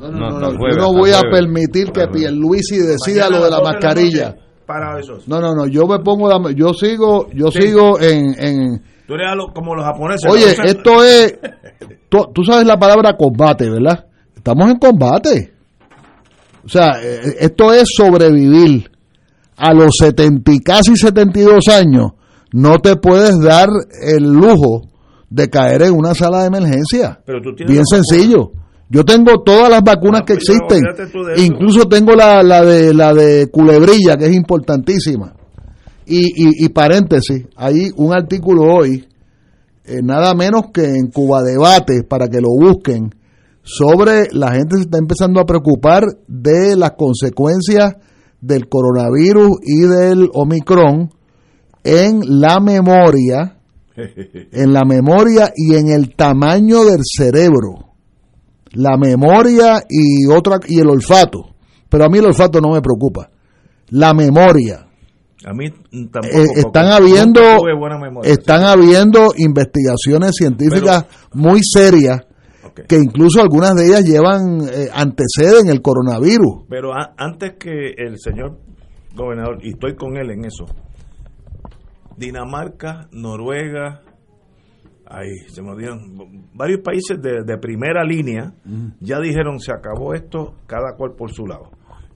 No, no, no, no jueves, yo no voy a permitir que Pierluisi decida mañana lo de la mascarilla. Para eso. No, no, no, yo me pongo la, yo sigo, yo sí. sigo en, en Tú eres como los japoneses. Oye, ¿no? esto es tú, tú sabes la palabra combate, ¿verdad? Estamos en combate. O sea, esto es sobrevivir a los 70 y casi 72 años, no te puedes dar el lujo de caer en una sala de emergencia. Bien sencillo. Yo tengo todas las vacunas no, que existen. Incluso tengo la, la, de la de culebrilla, que es importantísima. Y, y, y paréntesis, hay un artículo hoy, eh, nada menos que en Cuba Debate, para que lo busquen, sobre la gente se está empezando a preocupar de las consecuencias del coronavirus y del Omicron en la memoria, <laughs> en la memoria y en el tamaño del cerebro. La memoria y otra y el olfato. Pero a mí el olfato no me preocupa. La memoria. A mí tampoco. Eh, están habiendo están habiendo investigaciones científicas muy serias que incluso algunas de ellas llevan eh, anteceden el coronavirus. Pero antes que el señor gobernador, y estoy con él en eso, Dinamarca, Noruega, ahí se me dieron varios países de, primera línea ya dijeron se acabó esto, cada cual por su lado.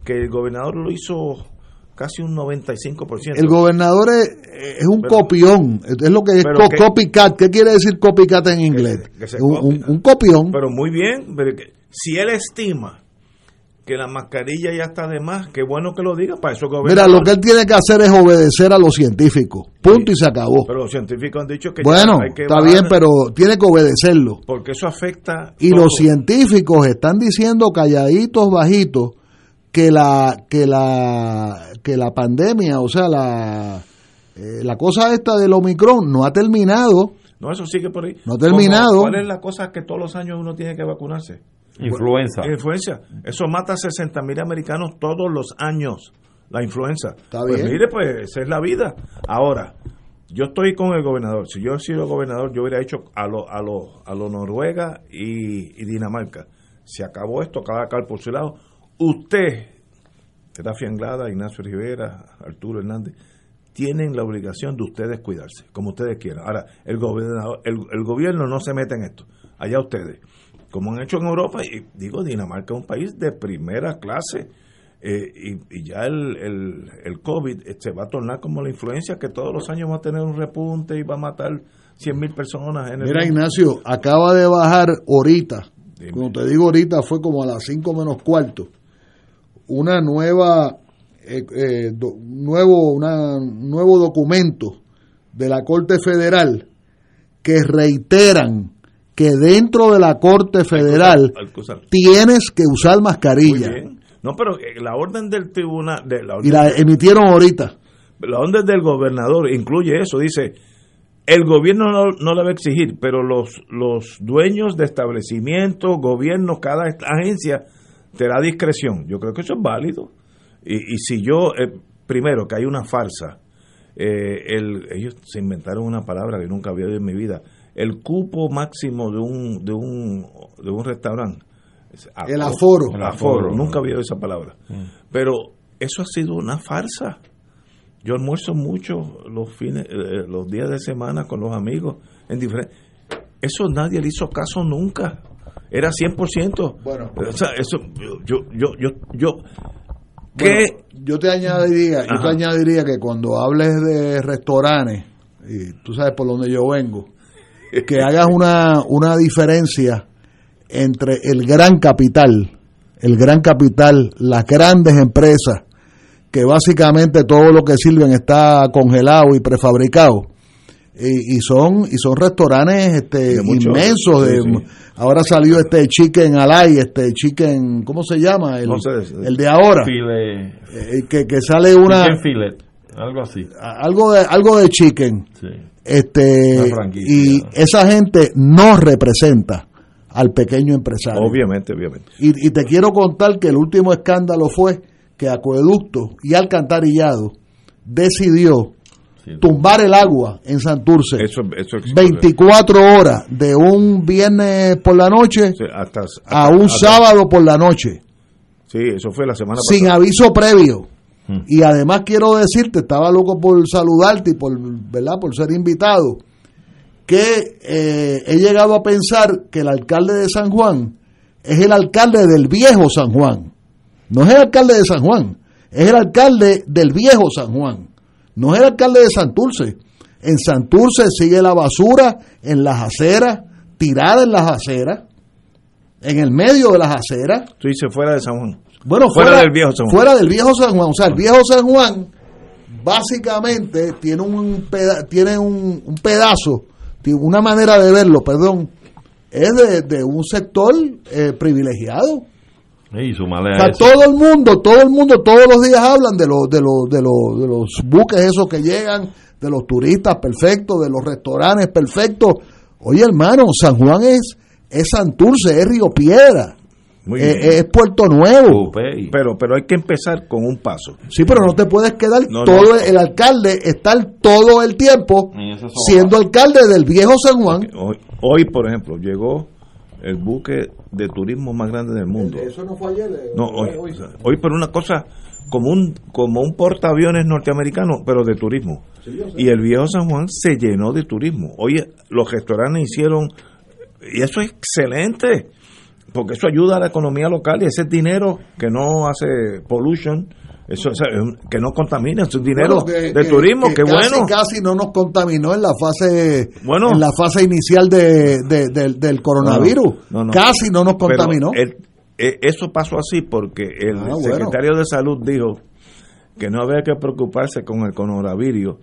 Que el gobernador lo hizo casi un 95%. El gobernador es, un copión, es lo que es copycat. ¿Qué quiere decir copycat en inglés? un, copión. Pero muy bien, pero si él estima que la mascarilla ya está de más, qué bueno que lo diga, para eso Mira, lo que él tiene que hacer es obedecer a los científicos, punto y se acabó. Pero los científicos han dicho que Bueno, está bien, pero tiene que obedecerlo. Porque eso afecta... Y los científicos están diciendo calladitos, bajitos, que la que la que la pandemia, o sea, la eh, la cosa esta del Omicron no ha terminado. No, eso sigue por ahí. No ha terminado. ¿Cuál es la cosa que todos los años uno tiene que vacunarse? Influenza. Influenza. Eso mata a 60 mil americanos todos los años, la influenza. Está pues bien. mire, pues esa es la vida. Ahora, yo estoy con el gobernador. Si yo he sido gobernador, yo hubiera hecho a lo, a lo, a lo Noruega y, Dinamarca. Se acabó esto, cada cual por su lado usted, Rafi Anglada, Ignacio Rivera, Arturo Hernández, tienen la obligación de ustedes cuidarse, como ustedes quieran. Ahora, el, gobernador, el, gobierno no se mete en esto, allá ustedes. Como han hecho en Europa, y digo, Dinamarca es un país de primera clase, eh, y, ya el, el, el, COVID se va a tornar como la influencia que todos los años va a tener un repunte y va a matar 100 mil personas en el Mira, Ignacio, acaba de bajar ahorita, como te digo ahorita, fue como a las 5 menos cuarto una nueva eh, eh, nuevo una, nuevo documento de la Corte Federal que reiteran que dentro de la Corte Federal tienes que usar mascarilla. No, pero eh, la orden del tribunal de la y la emitieron ahorita. La orden del gobernador incluye eso, dice el gobierno no, no le va a exigir, pero los, los dueños de establecimientos, gobiernos, cada agencia te da discreción. Yo creo que eso es válido. Y, y si yo, eh, primero, que hay una farsa, eh, el, ellos se inventaron una palabra que nunca había oído en mi vida, el cupo máximo de un, de un, de un restaurante. el aforo. El aforo, nunca había oído esa palabra. Mm. Pero eso ha sido una farsa. Yo almuerzo mucho los fines, eh, los días de semana con los amigos en diferentes. Eso nadie le hizo caso nunca era 100%. Bueno, o sea, eso, yo, yo, yo, yo, yo te añadiría, yo te añadiría que cuando hables de restaurantes, y tú sabes por dónde yo vengo, <laughs> que hagas una, una diferencia entre el gran capital, el gran capital, las grandes empresas, que básicamente todo lo que sirven está congelado y prefabricado, y, son y son restaurantes este inmensos de, ahora salió este chicken alay este chicken cómo se llama el, el de ahora. Eh, que, que sale una algo así. Algo de algo de chicken. Este y esa gente no representa al pequeño empresario. Obviamente obviamente. Y, y te quiero contar que el último escándalo fue que Acueducto y Alcantarillado decidió tumbar el agua en Santurce. 24 horas de un viernes por la noche a un sábado por la noche. Sí, eso fue la semana Sin aviso previo. Hmm. Y además quiero decirte, estaba loco por saludarte y por, ¿verdad? por ser invitado, que eh, he llegado a pensar que el alcalde de San Juan es el alcalde del viejo San Juan. No es el alcalde de San Juan, es el alcalde del viejo San Juan no es el alcalde de Santurce. En Santurce sigue la basura en las aceras, tirada en las aceras, en el medio de las aceras. Tú dices fuera de San Juan. Bueno, fuera, del viejo San Juan. Fuera del viejo San Juan. O sea, el viejo San Juan básicamente tiene un, tiene un, pedazo, tiene una manera de verlo, perdón, es de, un sector eh, privilegiado todo el mundo, todo el mundo, todos los días hablan de los, de los, de los, de los buques esos que llegan, de los turistas perfectos, de los restaurantes perfectos. Oye, hermano, San Juan es, es Santurce, es Río Piedra. eh, es Puerto Nuevo. Pero, pero hay que empezar con un paso. Sí, pero no te puedes quedar todo el alcalde estar todo el tiempo siendo alcalde del viejo San Juan. Hoy, hoy, por ejemplo, llegó el buque de turismo más grande del mundo. Eso no fue ayer. Eh, no, hoy, hoy, hoy, pero una cosa como un como un portaaviones norteamericano, pero de turismo. y el viejo San Juan se llenó de turismo. Oye, los restaurantes hicieron y eso es excelente porque eso ayuda a la economía local y ese dinero que no hace pollution, eso que no contamina, es dinero de turismo, que, casi, bueno. Casi no nos contaminó en la fase bueno, en la fase inicial de, del coronavirus. casi no nos contaminó. E, eso pasó así porque el ah, secretario de salud dijo que no había que preocuparse con el coronavirus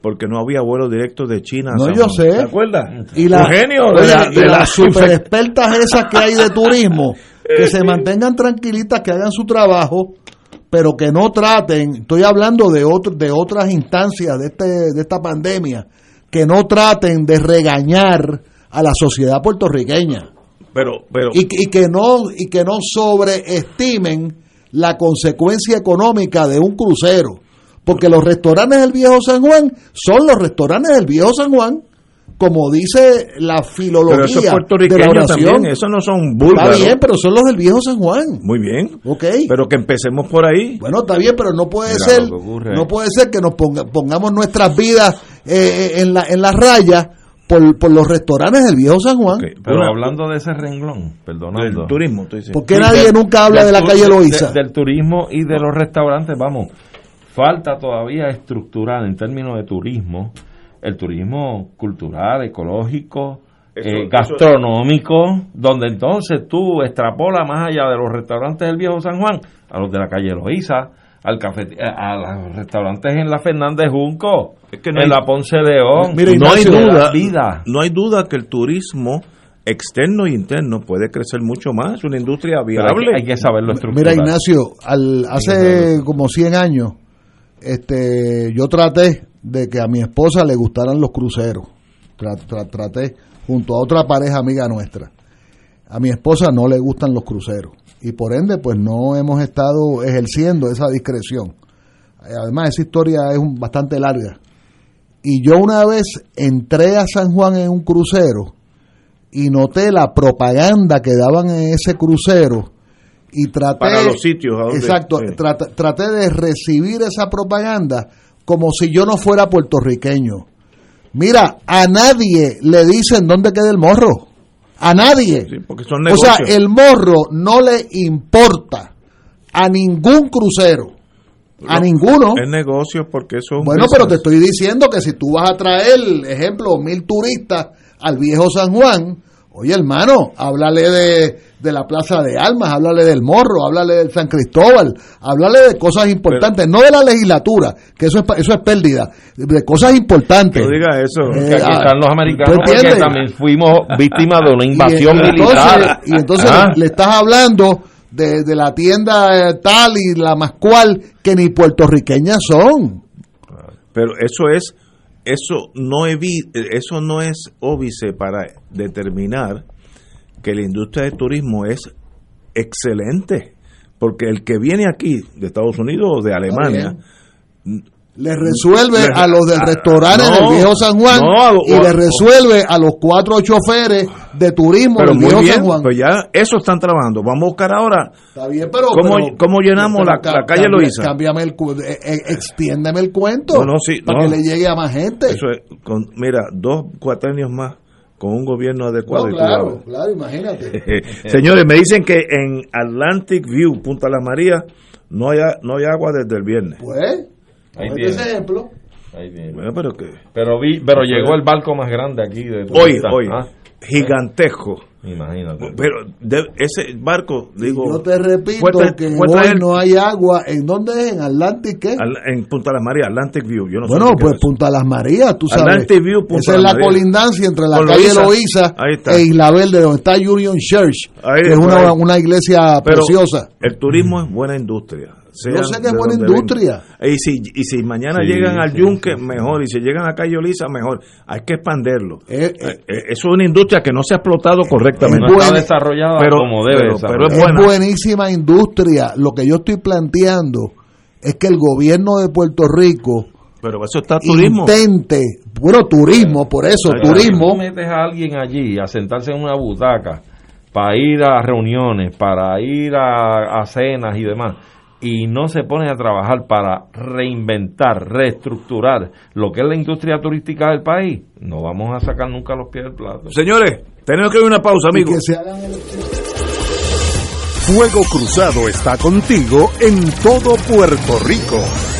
porque no había vuelo directo de China. No, yo sé. ¿Te acuerdas? Y, la, de, las super expertas esas que hay de turismo, <laughs> que se mantengan tranquilitas, que hagan su trabajo, pero que no traten, estoy hablando de, otro, de otras instancias de, este, de esta pandemia, que no traten de regañar a la sociedad puertorriqueña. Pero, pero, y, y, que no, y que no sobreestimen la consecuencia económica de un crucero porque los restaurantes del Viejo San Juan son los restaurantes del Viejo San Juan, como dice la filología de la oración. Eso no son búlgaros. Está bien, pero son los del Viejo San Juan. Muy bien. Ok. Pero que empecemos por ahí. Bueno, está bien, pero no puede ser no puede ser que nos pongamos nuestras vidas eh, eh, en, la, en la raya por, por, los restaurantes del viejo San Juan. pero hablando de ese renglón, perdonando. Del turismo, ¿Por qué nadie nunca habla de la calle Loíza? del turismo y de los restaurantes, vamos falta todavía estructurar en términos de turismo, el turismo cultural, ecológico, eh, gastronómico, donde entonces tú extrapolas más allá de los restaurantes del viejo San Juan a los de la calle Loíza, al café, eh, a los restaurantes en la Fernández Junco, en la Ponce León. no hay duda, vida. no hay duda que el turismo externo e interno puede crecer mucho más, es una industria viable. Hay que, saberlo estructurar. Mira, Ignacio, al, hace como 100 años este, yo traté de que a mi esposa le gustaran los cruceros. traté junto a otra pareja amiga nuestra. A mi esposa no le gustan los cruceros y por ende pues no hemos estado ejerciendo esa discreción. Además esa historia es bastante larga. Y yo una vez entré a San Juan en un crucero y noté la propaganda que daban en ese crucero y traté para los sitios exacto traté, de recibir esa propaganda como si yo no fuera puertorriqueño. Mira a nadie le dicen dónde queda el morro. A nadie. O sea el morro no le importa a ningún crucero a ninguno. Es negocio porque eso Bueno, pero te estoy diciendo que si tú vas a traer, ejemplo, mil turistas al viejo San Juan, oye hermano, háblale de, de la Plaza de Almas, háblale del Morro, háblale del San Cristóbal, háblale de cosas importantes, no de la legislatura, que eso es, eso es pérdida, de cosas importantes. No diga eso. Eh, aquí ah, están los americanos que también fuimos víctimas de una invasión militar. y entonces ah. le, estás hablando de, de la tienda eh, tal y la más cual que ni puertorriqueñas son. Pero eso es eso no eso no es óbice para determinar que la industria del turismo es excelente, porque el que viene aquí de Estados Unidos o de Alemania le resuelve a los del restaurante del viejo San Juan y le resuelve a los cuatro choferes de turismo del viejo San Juan. Pues ya eso están trabajando. Vamos a buscar ahora Está bien, pero, ¿cómo, llenamos la, calle Loíza. Cámbiame el, eh, eh, extiéndeme el cuento para que le llegue a más gente. Eso con, mira, dos cuatrenios más con un gobierno adecuado. claro, claro, imagínate. <laughs> Señores, me dicen que en Atlantic View, Punta Las Marías, no hay, no hay agua desde el viernes. Pues, Ahí ese ejemplo. Bueno, pero que... Pero, vi, pero llegó el barco más grande aquí. De hoy, hoy. ¿ah? Gigantesco. Imagínate. Pero ese barco, digo. Yo te repito que hoy no hay agua. ¿En dónde es? ¿En Atlantic qué? en Punta Las Marías, Atlantic View. Yo no bueno, pues Punta Las Marías, tú sabes. Atlantic View, Punta Esa es la colindancia entre la calle Loíza e Isla Verde, donde está Union Church, que es una, una iglesia preciosa. El turismo es buena industria Yo sé que es buena industria. Y si, y si mañana llegan al Yunque, mejor. Y si llegan a Cayo Lisa, mejor. Hay que expanderlo. Eh, eh, eh, eso es una industria que no se ha explotado correctamente. No está desarrollada pero, como debe. Pero, es, buenísima industria. Lo que yo estoy planteando es que el gobierno de Puerto Rico pero eso está turismo. Intente, bueno, turismo, por eso, turismo. Si metes a alguien allí a sentarse en una butaca para ir a reuniones, para ir a, cenas y demás, y no se pone a trabajar para reinventar, reestructurar lo que es la industria turística del país, no vamos a sacar nunca los pies del plato. Señores, tenemos que ir a una pausa, amigos. Fuego Cruzado está contigo en todo Puerto Rico.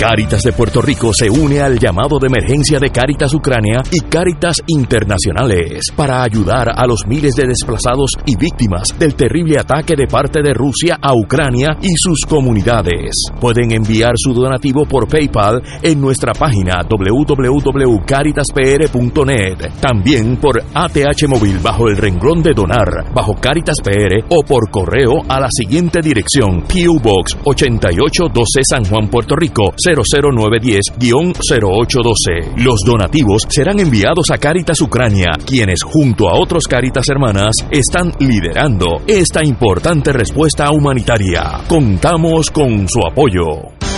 Cáritas de Puerto Rico se une al llamado de emergencia de Cáritas Ucrania y Cáritas Internacionales para ayudar a los miles de desplazados y víctimas del terrible ataque de parte de Rusia a Ucrania y sus comunidades. Pueden enviar su donativo por PayPal en nuestra página www.caritaspr.net, también por ATH móvil bajo el renglón de donar bajo Caritas PR o por correo a la siguiente dirección: PO Box 8812 San Juan, Puerto Rico 00910-0812. Los donativos serán enviados a Caritas Ucrania, quienes junto a otros Caritas hermanas están liderando esta importante respuesta humanitaria. Contamos con su apoyo.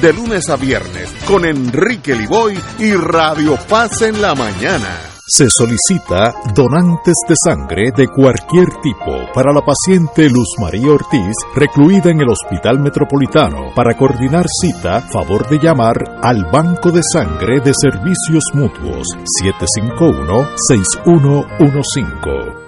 de lunes a viernes con Enrique Liboy y Radio Paz en la mañana. Se solicita donantes de sangre de cualquier tipo para la paciente Luz María Ortiz, recluida en el Hospital Metropolitano. Para coordinar cita, favor de llamar al Banco de Sangre de Servicios Mutuos 751-6115.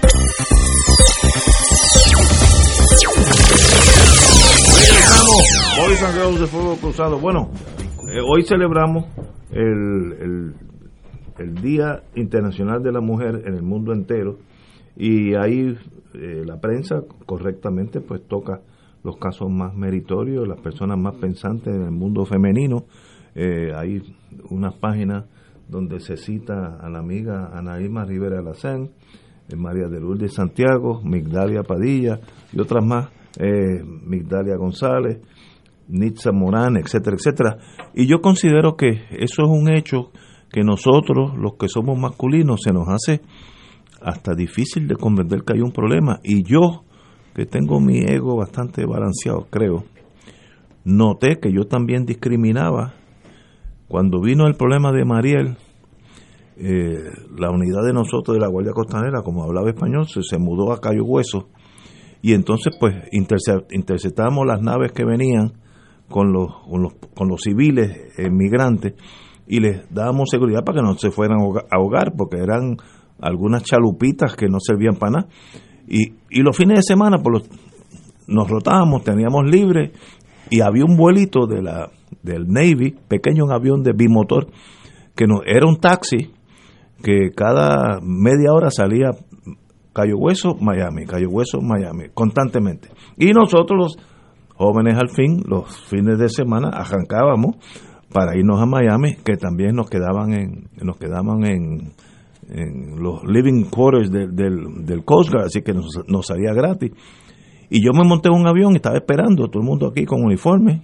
De Fuego Cruzado. Bueno, eh, hoy celebramos el, el, Día Internacional de la Mujer en el mundo entero y ahí eh, la prensa correctamente pues toca los casos más meritorios, las personas más pensantes en el mundo femenino. Eh, hay unas páginas donde se cita a la amiga Anaíma Rivera Alacén, María de Lourdes Santiago, Migdalia Padilla y otras más, Migdalia González, Nitza Morán, etcétera, etcétera. Y yo considero que eso es un hecho que nosotros, los que somos masculinos, se nos hace hasta difícil de comprender que hay un problema. Y yo, que tengo mi ego bastante balanceado, creo, noté que yo también discriminaba cuando vino el problema de Mariel. Eh, la unidad de nosotros de la Guardia Costanera, como hablaba español, se, se mudó a Cayo Hueso y entonces pues interceptamos las naves que venían con los, con los, con los civiles migrantes y les dábamos seguridad para que no se fueran a ahogar, porque eran algunas chalupitas que no servían para nada. Y, y los fines de semana pues nos rotábamos, teníamos libre y había un vuelito de la, del Navy, pequeño avión de bimotor, que no, era un taxi que cada media hora salía Cayo Hueso, Miami, Cayo Hueso, Miami, constantemente. Y nosotros los jóvenes al fin, los fines de semana, arrancábamos para irnos a Miami, que también nos quedaban en, nos quedaban en, los living quarters del, del, Coast Guard, así que nos, nos salía gratis. Y yo me monté en un avión y estaba esperando, todo el mundo aquí con uniforme,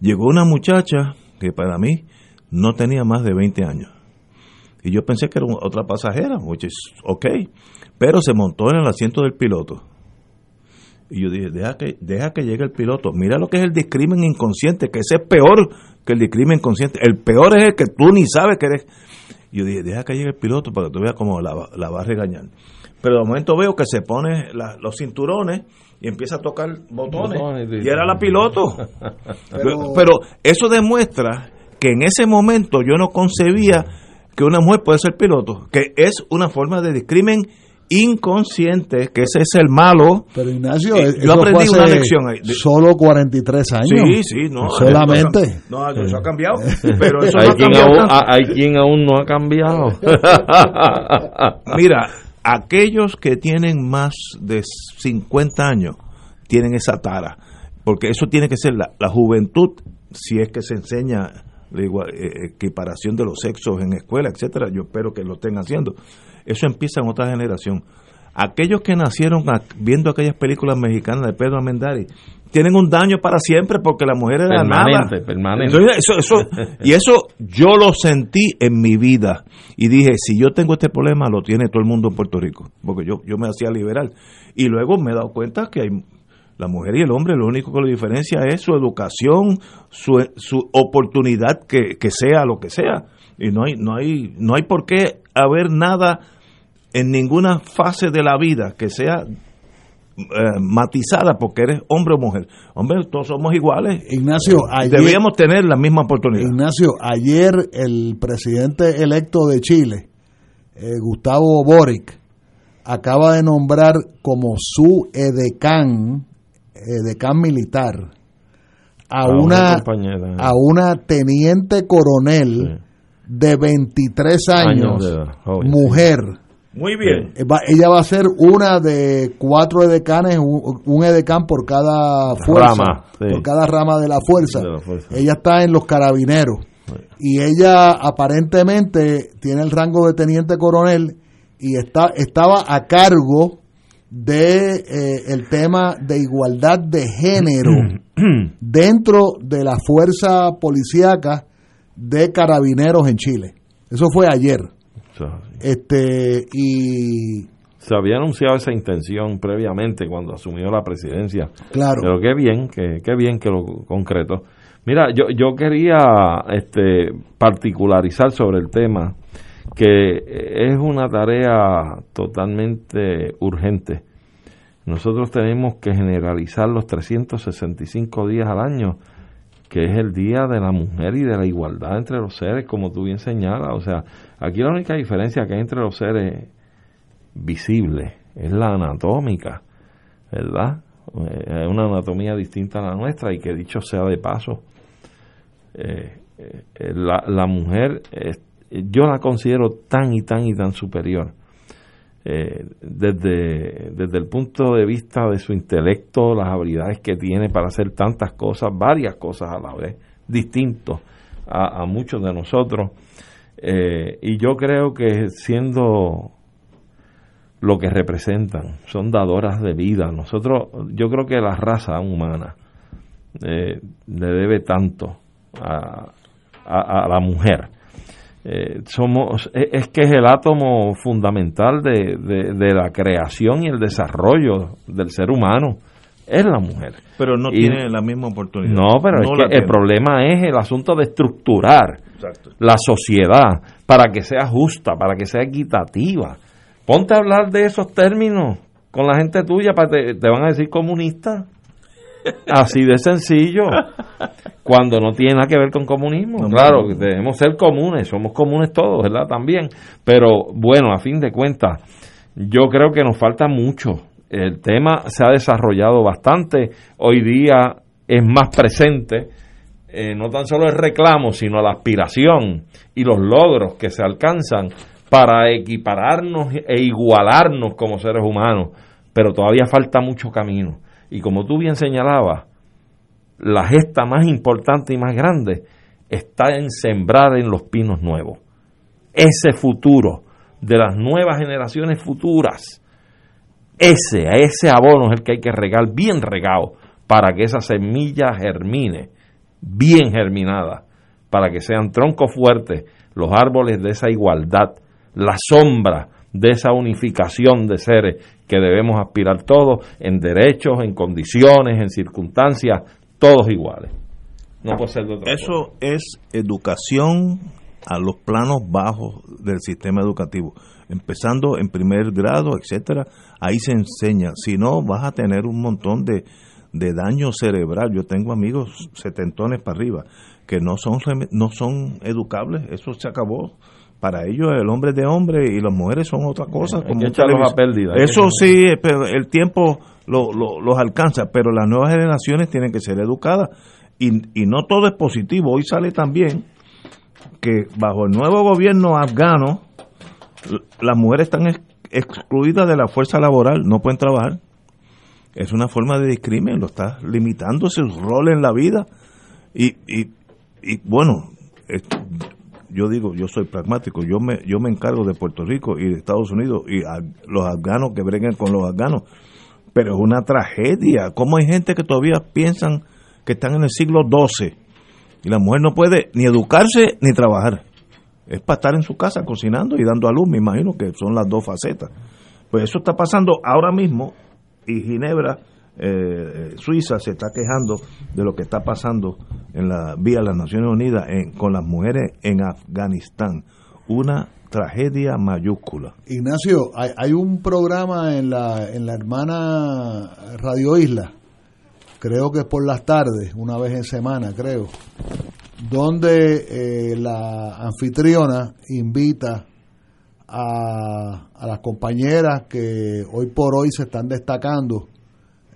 llegó una muchacha que para mí no tenía más de 20 años. Y yo pensé que era otra pasajera, which is ok, pero se montó en el asiento del piloto. Y yo dije, deja que, deja que llegue el piloto. Mira lo que es el discrimen inconsciente, que ese es peor que el discrimen inconsciente. El peor es el que tú ni sabes que eres. Y yo dije, deja que llegue el piloto para que tú veas cómo la, la va a regañar. Pero de momento veo que se pone los cinturones y empieza a tocar botones. y era la piloto. <laughs> pero, pero eso demuestra que en ese momento yo no concebía que una mujer puede ser piloto, que es una forma de discrimen inconsciente, que ese es el malo. Pero Ignacio, yo aprendí una lección ahí. Solo 43 años. Sí, sí, no. Solamente. No, eso ha cambiado. <laughs> Pero eso hay, quien aún, hay quien aún no ha cambiado. <laughs> Mira, aquellos que tienen más de 50 años tienen esa tara, porque eso tiene que ser la, la juventud, si es que se enseña la eh, equiparación de los sexos en escuela, etcétera, yo espero que lo estén haciendo. Eso empieza en otra generación. Aquellos que nacieron viendo aquellas películas mexicanas de Pedro Amendari tienen un daño para siempre porque la mujer era nada. Permanente. eso, eso, <laughs> y eso yo lo sentí en mi vida. Y dije, si yo tengo este problema, lo tiene todo el mundo en Puerto Rico. Porque yo, yo me hacía liberal. Y luego me he dado cuenta que hay la mujer y el hombre, lo único que lo diferencia es su educación, su, su oportunidad que, sea lo que sea. Y no hay, no hay, no hay por qué haber nada en ninguna fase de la vida que sea eh, matizada porque eres hombre o mujer. Hombre, todos somos iguales. Ignacio, deberíamos tener la misma oportunidad. Ignacio, ayer el presidente electo de Chile, eh, Gustavo Boric, acaba de nombrar como su edecán eh, decán militar a, una, a una teniente coronel de 23 años, mujer. Muy bien. Eh, ella va a ser una de cuatro edecanes, un, edecán por cada fuerza, por cada rama de la, fuerza. Ella está en los carabineros. Y ella aparentemente tiene el rango de teniente coronel y está, estaba a cargo de eh, el tema de igualdad de género <clears throat> dentro de la fuerza policíaca de carabineros en Chile. Eso fue ayer. Este y se había anunciado esa intención previamente cuando asumió la presidencia. Claro. Pero qué bien, que qué bien que lo concreto. Mira, yo yo quería este particularizar sobre el tema que es una tarea totalmente urgente. Nosotros tenemos que generalizar los 365 días al año, que es el Día de la Mujer y de la Igualdad entre los seres, como tú bien señalas. O sea, aquí la única diferencia que hay entre los seres visible es la anatómica, ¿verdad? Es una anatomía distinta a la nuestra y que dicho sea de paso, eh, eh, la, la mujer yo la considero tan y tan y tan superior. Eh, desde, desde el punto de vista de su intelecto, las habilidades que tiene para hacer tantas cosas, varias cosas a la vez, distintos a, muchos de nosotros. Eh, y yo creo que siendo lo que representan, son dadoras de vida. Nosotros, yo creo que la raza humana eh, le debe tanto a, a la mujer eh, somos es que es el átomo fundamental de, de, la creación y el desarrollo del ser humano. Es la mujer. Pero no tiene la misma oportunidad. No pero es que el problema es el asunto de estructurar la sociedad para que sea justa para que sea equitativa. Ponte a hablar de esos términos con la gente tuya para te, te van a decir comunista Así de sencillo. Cuando no tiene nada que ver con comunismo. claro, debemos ser comunes, somos comunes todos, ¿verdad? También. Pero bueno, a fin de cuentas, yo creo que nos falta mucho. El tema se ha desarrollado bastante. Hoy día es más presente. Eh, no tan solo el reclamo, sino la aspiración y los logros que se alcanzan para equipararnos e igualarnos como seres humanos. Pero todavía falta mucho camino y como tú bien señalabas, la gesta más importante y más grande está en sembrar en los pinos nuevos. Ese futuro de las nuevas generaciones futuras, ese, ese abono es el que hay que regar bien regado para que esa semilla germine bien germinadas, para que sean troncos fuertes los árboles de esa igualdad, la sombra de esa unificación de seres que debemos aspirar todos en derechos, en condiciones, en circunstancias, todos iguales. No puede ser de otra Eso es educación a los planos bajos del sistema educativo, empezando en primer grado, etcétera. Ahí se enseña. Si no, vas a tener un montón de, de daño cerebral. Yo tengo amigos setentones para arriba que no son no son educables. Eso se acabó para ellos el hombre es de hombre y las mujeres son otra cosa. Como a pérdida. Eso sí, pero el tiempo lo, los alcanza, pero las nuevas generaciones tienen que ser educadas y, y no todo es positivo. Hoy sale también que bajo el nuevo gobierno afgano las mujeres están excluidas de la fuerza laboral, no pueden trabajar. Es una forma de discrimen, lo está limitando su rol en la vida. Y, y, y bueno, yo digo, yo soy pragmático, yo me, yo me encargo de Puerto Rico y de Estados Unidos y los afganos que breguen con los afganos, pero es una tragedia. ¿Cómo hay gente que todavía piensan que están en el siglo XII y la mujer no puede ni educarse ni trabajar? Es para estar en su casa cocinando y dando a luz, me imagino que son las dos facetas. Pues eso está pasando ahora mismo y Ginebra eh, Suiza se está quejando de lo que está pasando en la vía de las Naciones Unidas con las mujeres en Afganistán. Una tragedia mayúscula. Ignacio, hay, un programa en la, en la hermana Radio Isla, creo que es por las tardes, una vez en semana, creo, donde eh, la anfitriona invita a, a las compañeras que hoy por hoy se están destacando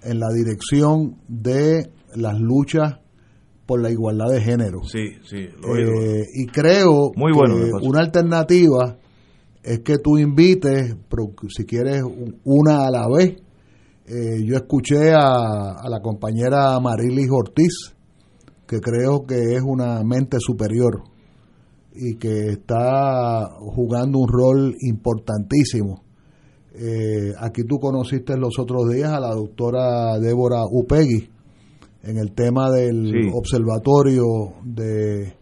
en la dirección de las luchas por la igualdad de género. Sí, sí. Eh, y creo Muy bueno, que una alternativa es que tú invites, si quieres, una a la vez. Eh, yo escuché a, a la compañera Marilis Ortiz, que creo que es una mente superior y que está jugando un rol importantísimo eh, aquí tú conociste los otros días a la doctora Débora Upegui en el tema del observatorio de,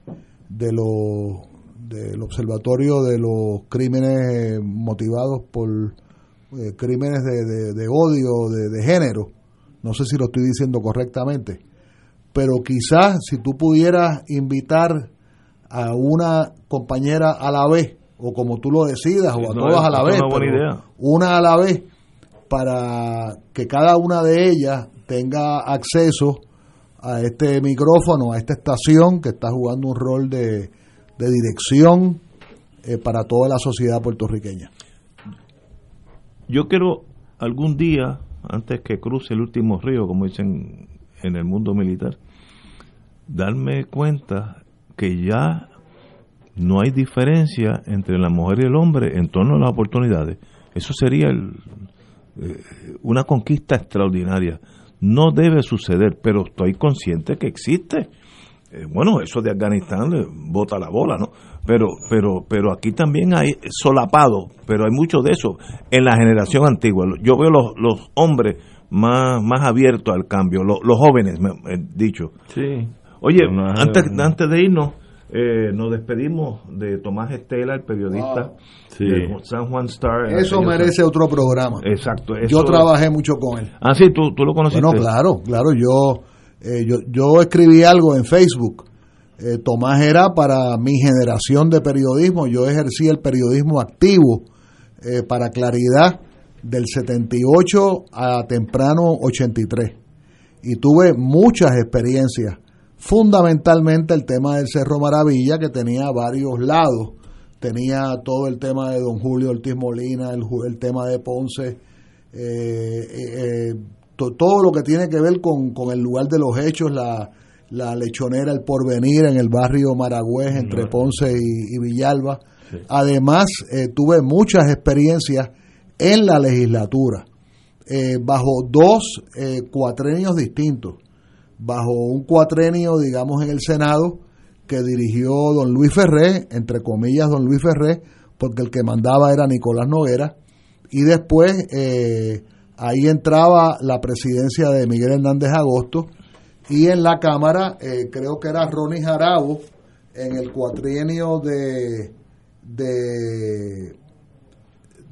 de los del observatorio de los crímenes motivados por eh, crímenes de, de, odio, de, de, género. No sé si lo estoy diciendo correctamente, pero quizás si tú pudieras invitar a una compañera a la vez o como tú lo decidas, o a todas a la vez, una a la vez, para que cada una de ellas tenga acceso a este micrófono, a esta estación que está jugando un rol de, dirección eh, para toda la sociedad puertorriqueña. Yo quiero algún día, antes que cruce el último río, como dicen en el mundo militar, darme cuenta que ya no hay diferencia entre la mujer y el hombre en torno a las oportunidades. Eso sería eh, una conquista extraordinaria. No debe suceder, pero estoy consciente que existe. Eh, bueno, eso de Afganistán le bota la bola, ¿no? Pero, pero, pero aquí también hay solapado, pero hay mucho de eso en la generación antigua. Yo veo los, los hombres más, más abiertos al cambio, los, los jóvenes, me, he dicho. Sí. Oye, antes, antes de irnos, eh, nos despedimos de Tomás Estela, el periodista de San Juan Star. Eso merece otro programa. Exacto. yo trabajé mucho con él. Ah, sí, tú, tú lo conociste. Bueno, claro, claro. Yo, eh, yo, yo escribí algo en Facebook. Eh, Tomás era para mi generación de periodismo. Yo ejercí el periodismo activo para claridad del 78 a temprano 83. Y tuve muchas experiencias fundamentalmente el tema del Cerro Maravilla, que tenía varios lados. Tenía todo el tema de don Julio Ortiz Molina, el, el tema de Ponce, eh, eh, eh, todo lo que tiene que ver con, con, el lugar de los hechos, la, la lechonera El Porvenir en el barrio Maragüez, entre Ponce y, Villalba. Además, tuve muchas experiencias en la legislatura, bajo dos cuatrenios distintos bajo un cuatrenio, digamos, en el Senado que dirigió don Luis Ferré, entre comillas don Luis Ferré, porque el que mandaba era Nicolás Noguera, y después eh, ahí entraba la presidencia de Miguel Hernández Agosto, y en la Cámara eh, creo que era Ronnie Jarabo en el cuatrienio de, de,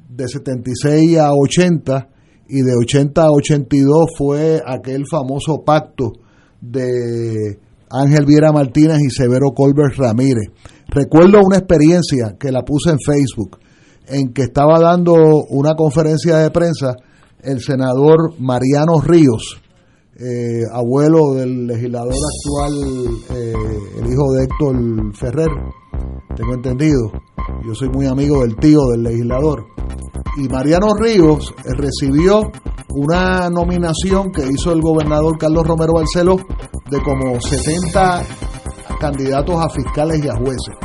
de 76 a 80 y de 80 a 82 fue aquel famoso pacto de Ángel Viera Martínez y Severo Colbert Ramírez. Recuerdo una experiencia que la puse en Facebook, en que estaba dando una conferencia de prensa el senador Mariano Ríos, eh, abuelo del legislador actual, eh, el hijo de Héctor Ferrer, tengo entendido. Yo soy muy amigo del tío del legislador. Y Mariano Ríos eh, recibió una nominación que hizo el gobernador Carlos Romero Barceló de como 70 candidatos a fiscales y a jueces.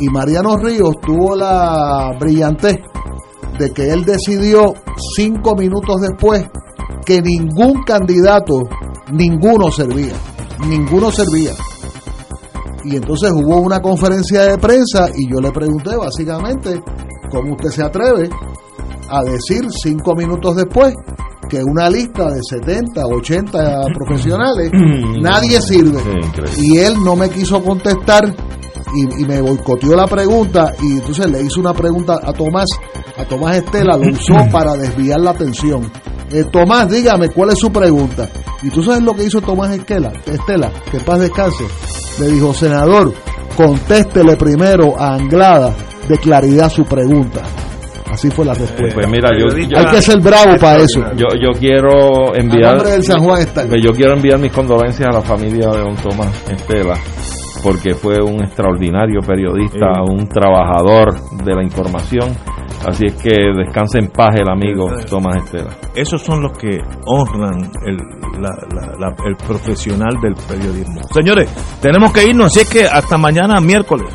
Y Mariano Ríos tuvo la brillantez de que él decidió cinco minutos después que ningún candidato, ninguno servía, ninguno servía. Y entonces hubo una conferencia de prensa y yo le pregunté básicamente cómo usted se atreve a decir cinco minutos después que una lista de 70, 80 <laughs> profesionales, nadie sirve. Y él no me quiso contestar y, me boicoteó la pregunta y entonces le hizo una pregunta a Tomás, a Tomás Estela, lo <laughs> usó para desviar la atención. Eh, Tomás, dígame, ¿cuál es su pregunta? Y tú sabes lo que hizo Tomás Estela, Estela, que paz descanse. Le dijo, senador, contéstele primero a Anglada de claridad su pregunta. Así fue la respuesta. pues mira, yo, hay que ser bravo para eso. Yo, yo quiero enviar. del San Juan pues Yo quiero enviar mis condolencias a la familia de don Tomás Estela porque fue un extraordinario periodista, un trabajador de la información. Así es que descanse en paz el amigo Tomás Estela. Esos son los que honran el, el profesional del periodismo. Señores, tenemos que irnos, así es que hasta mañana miércoles.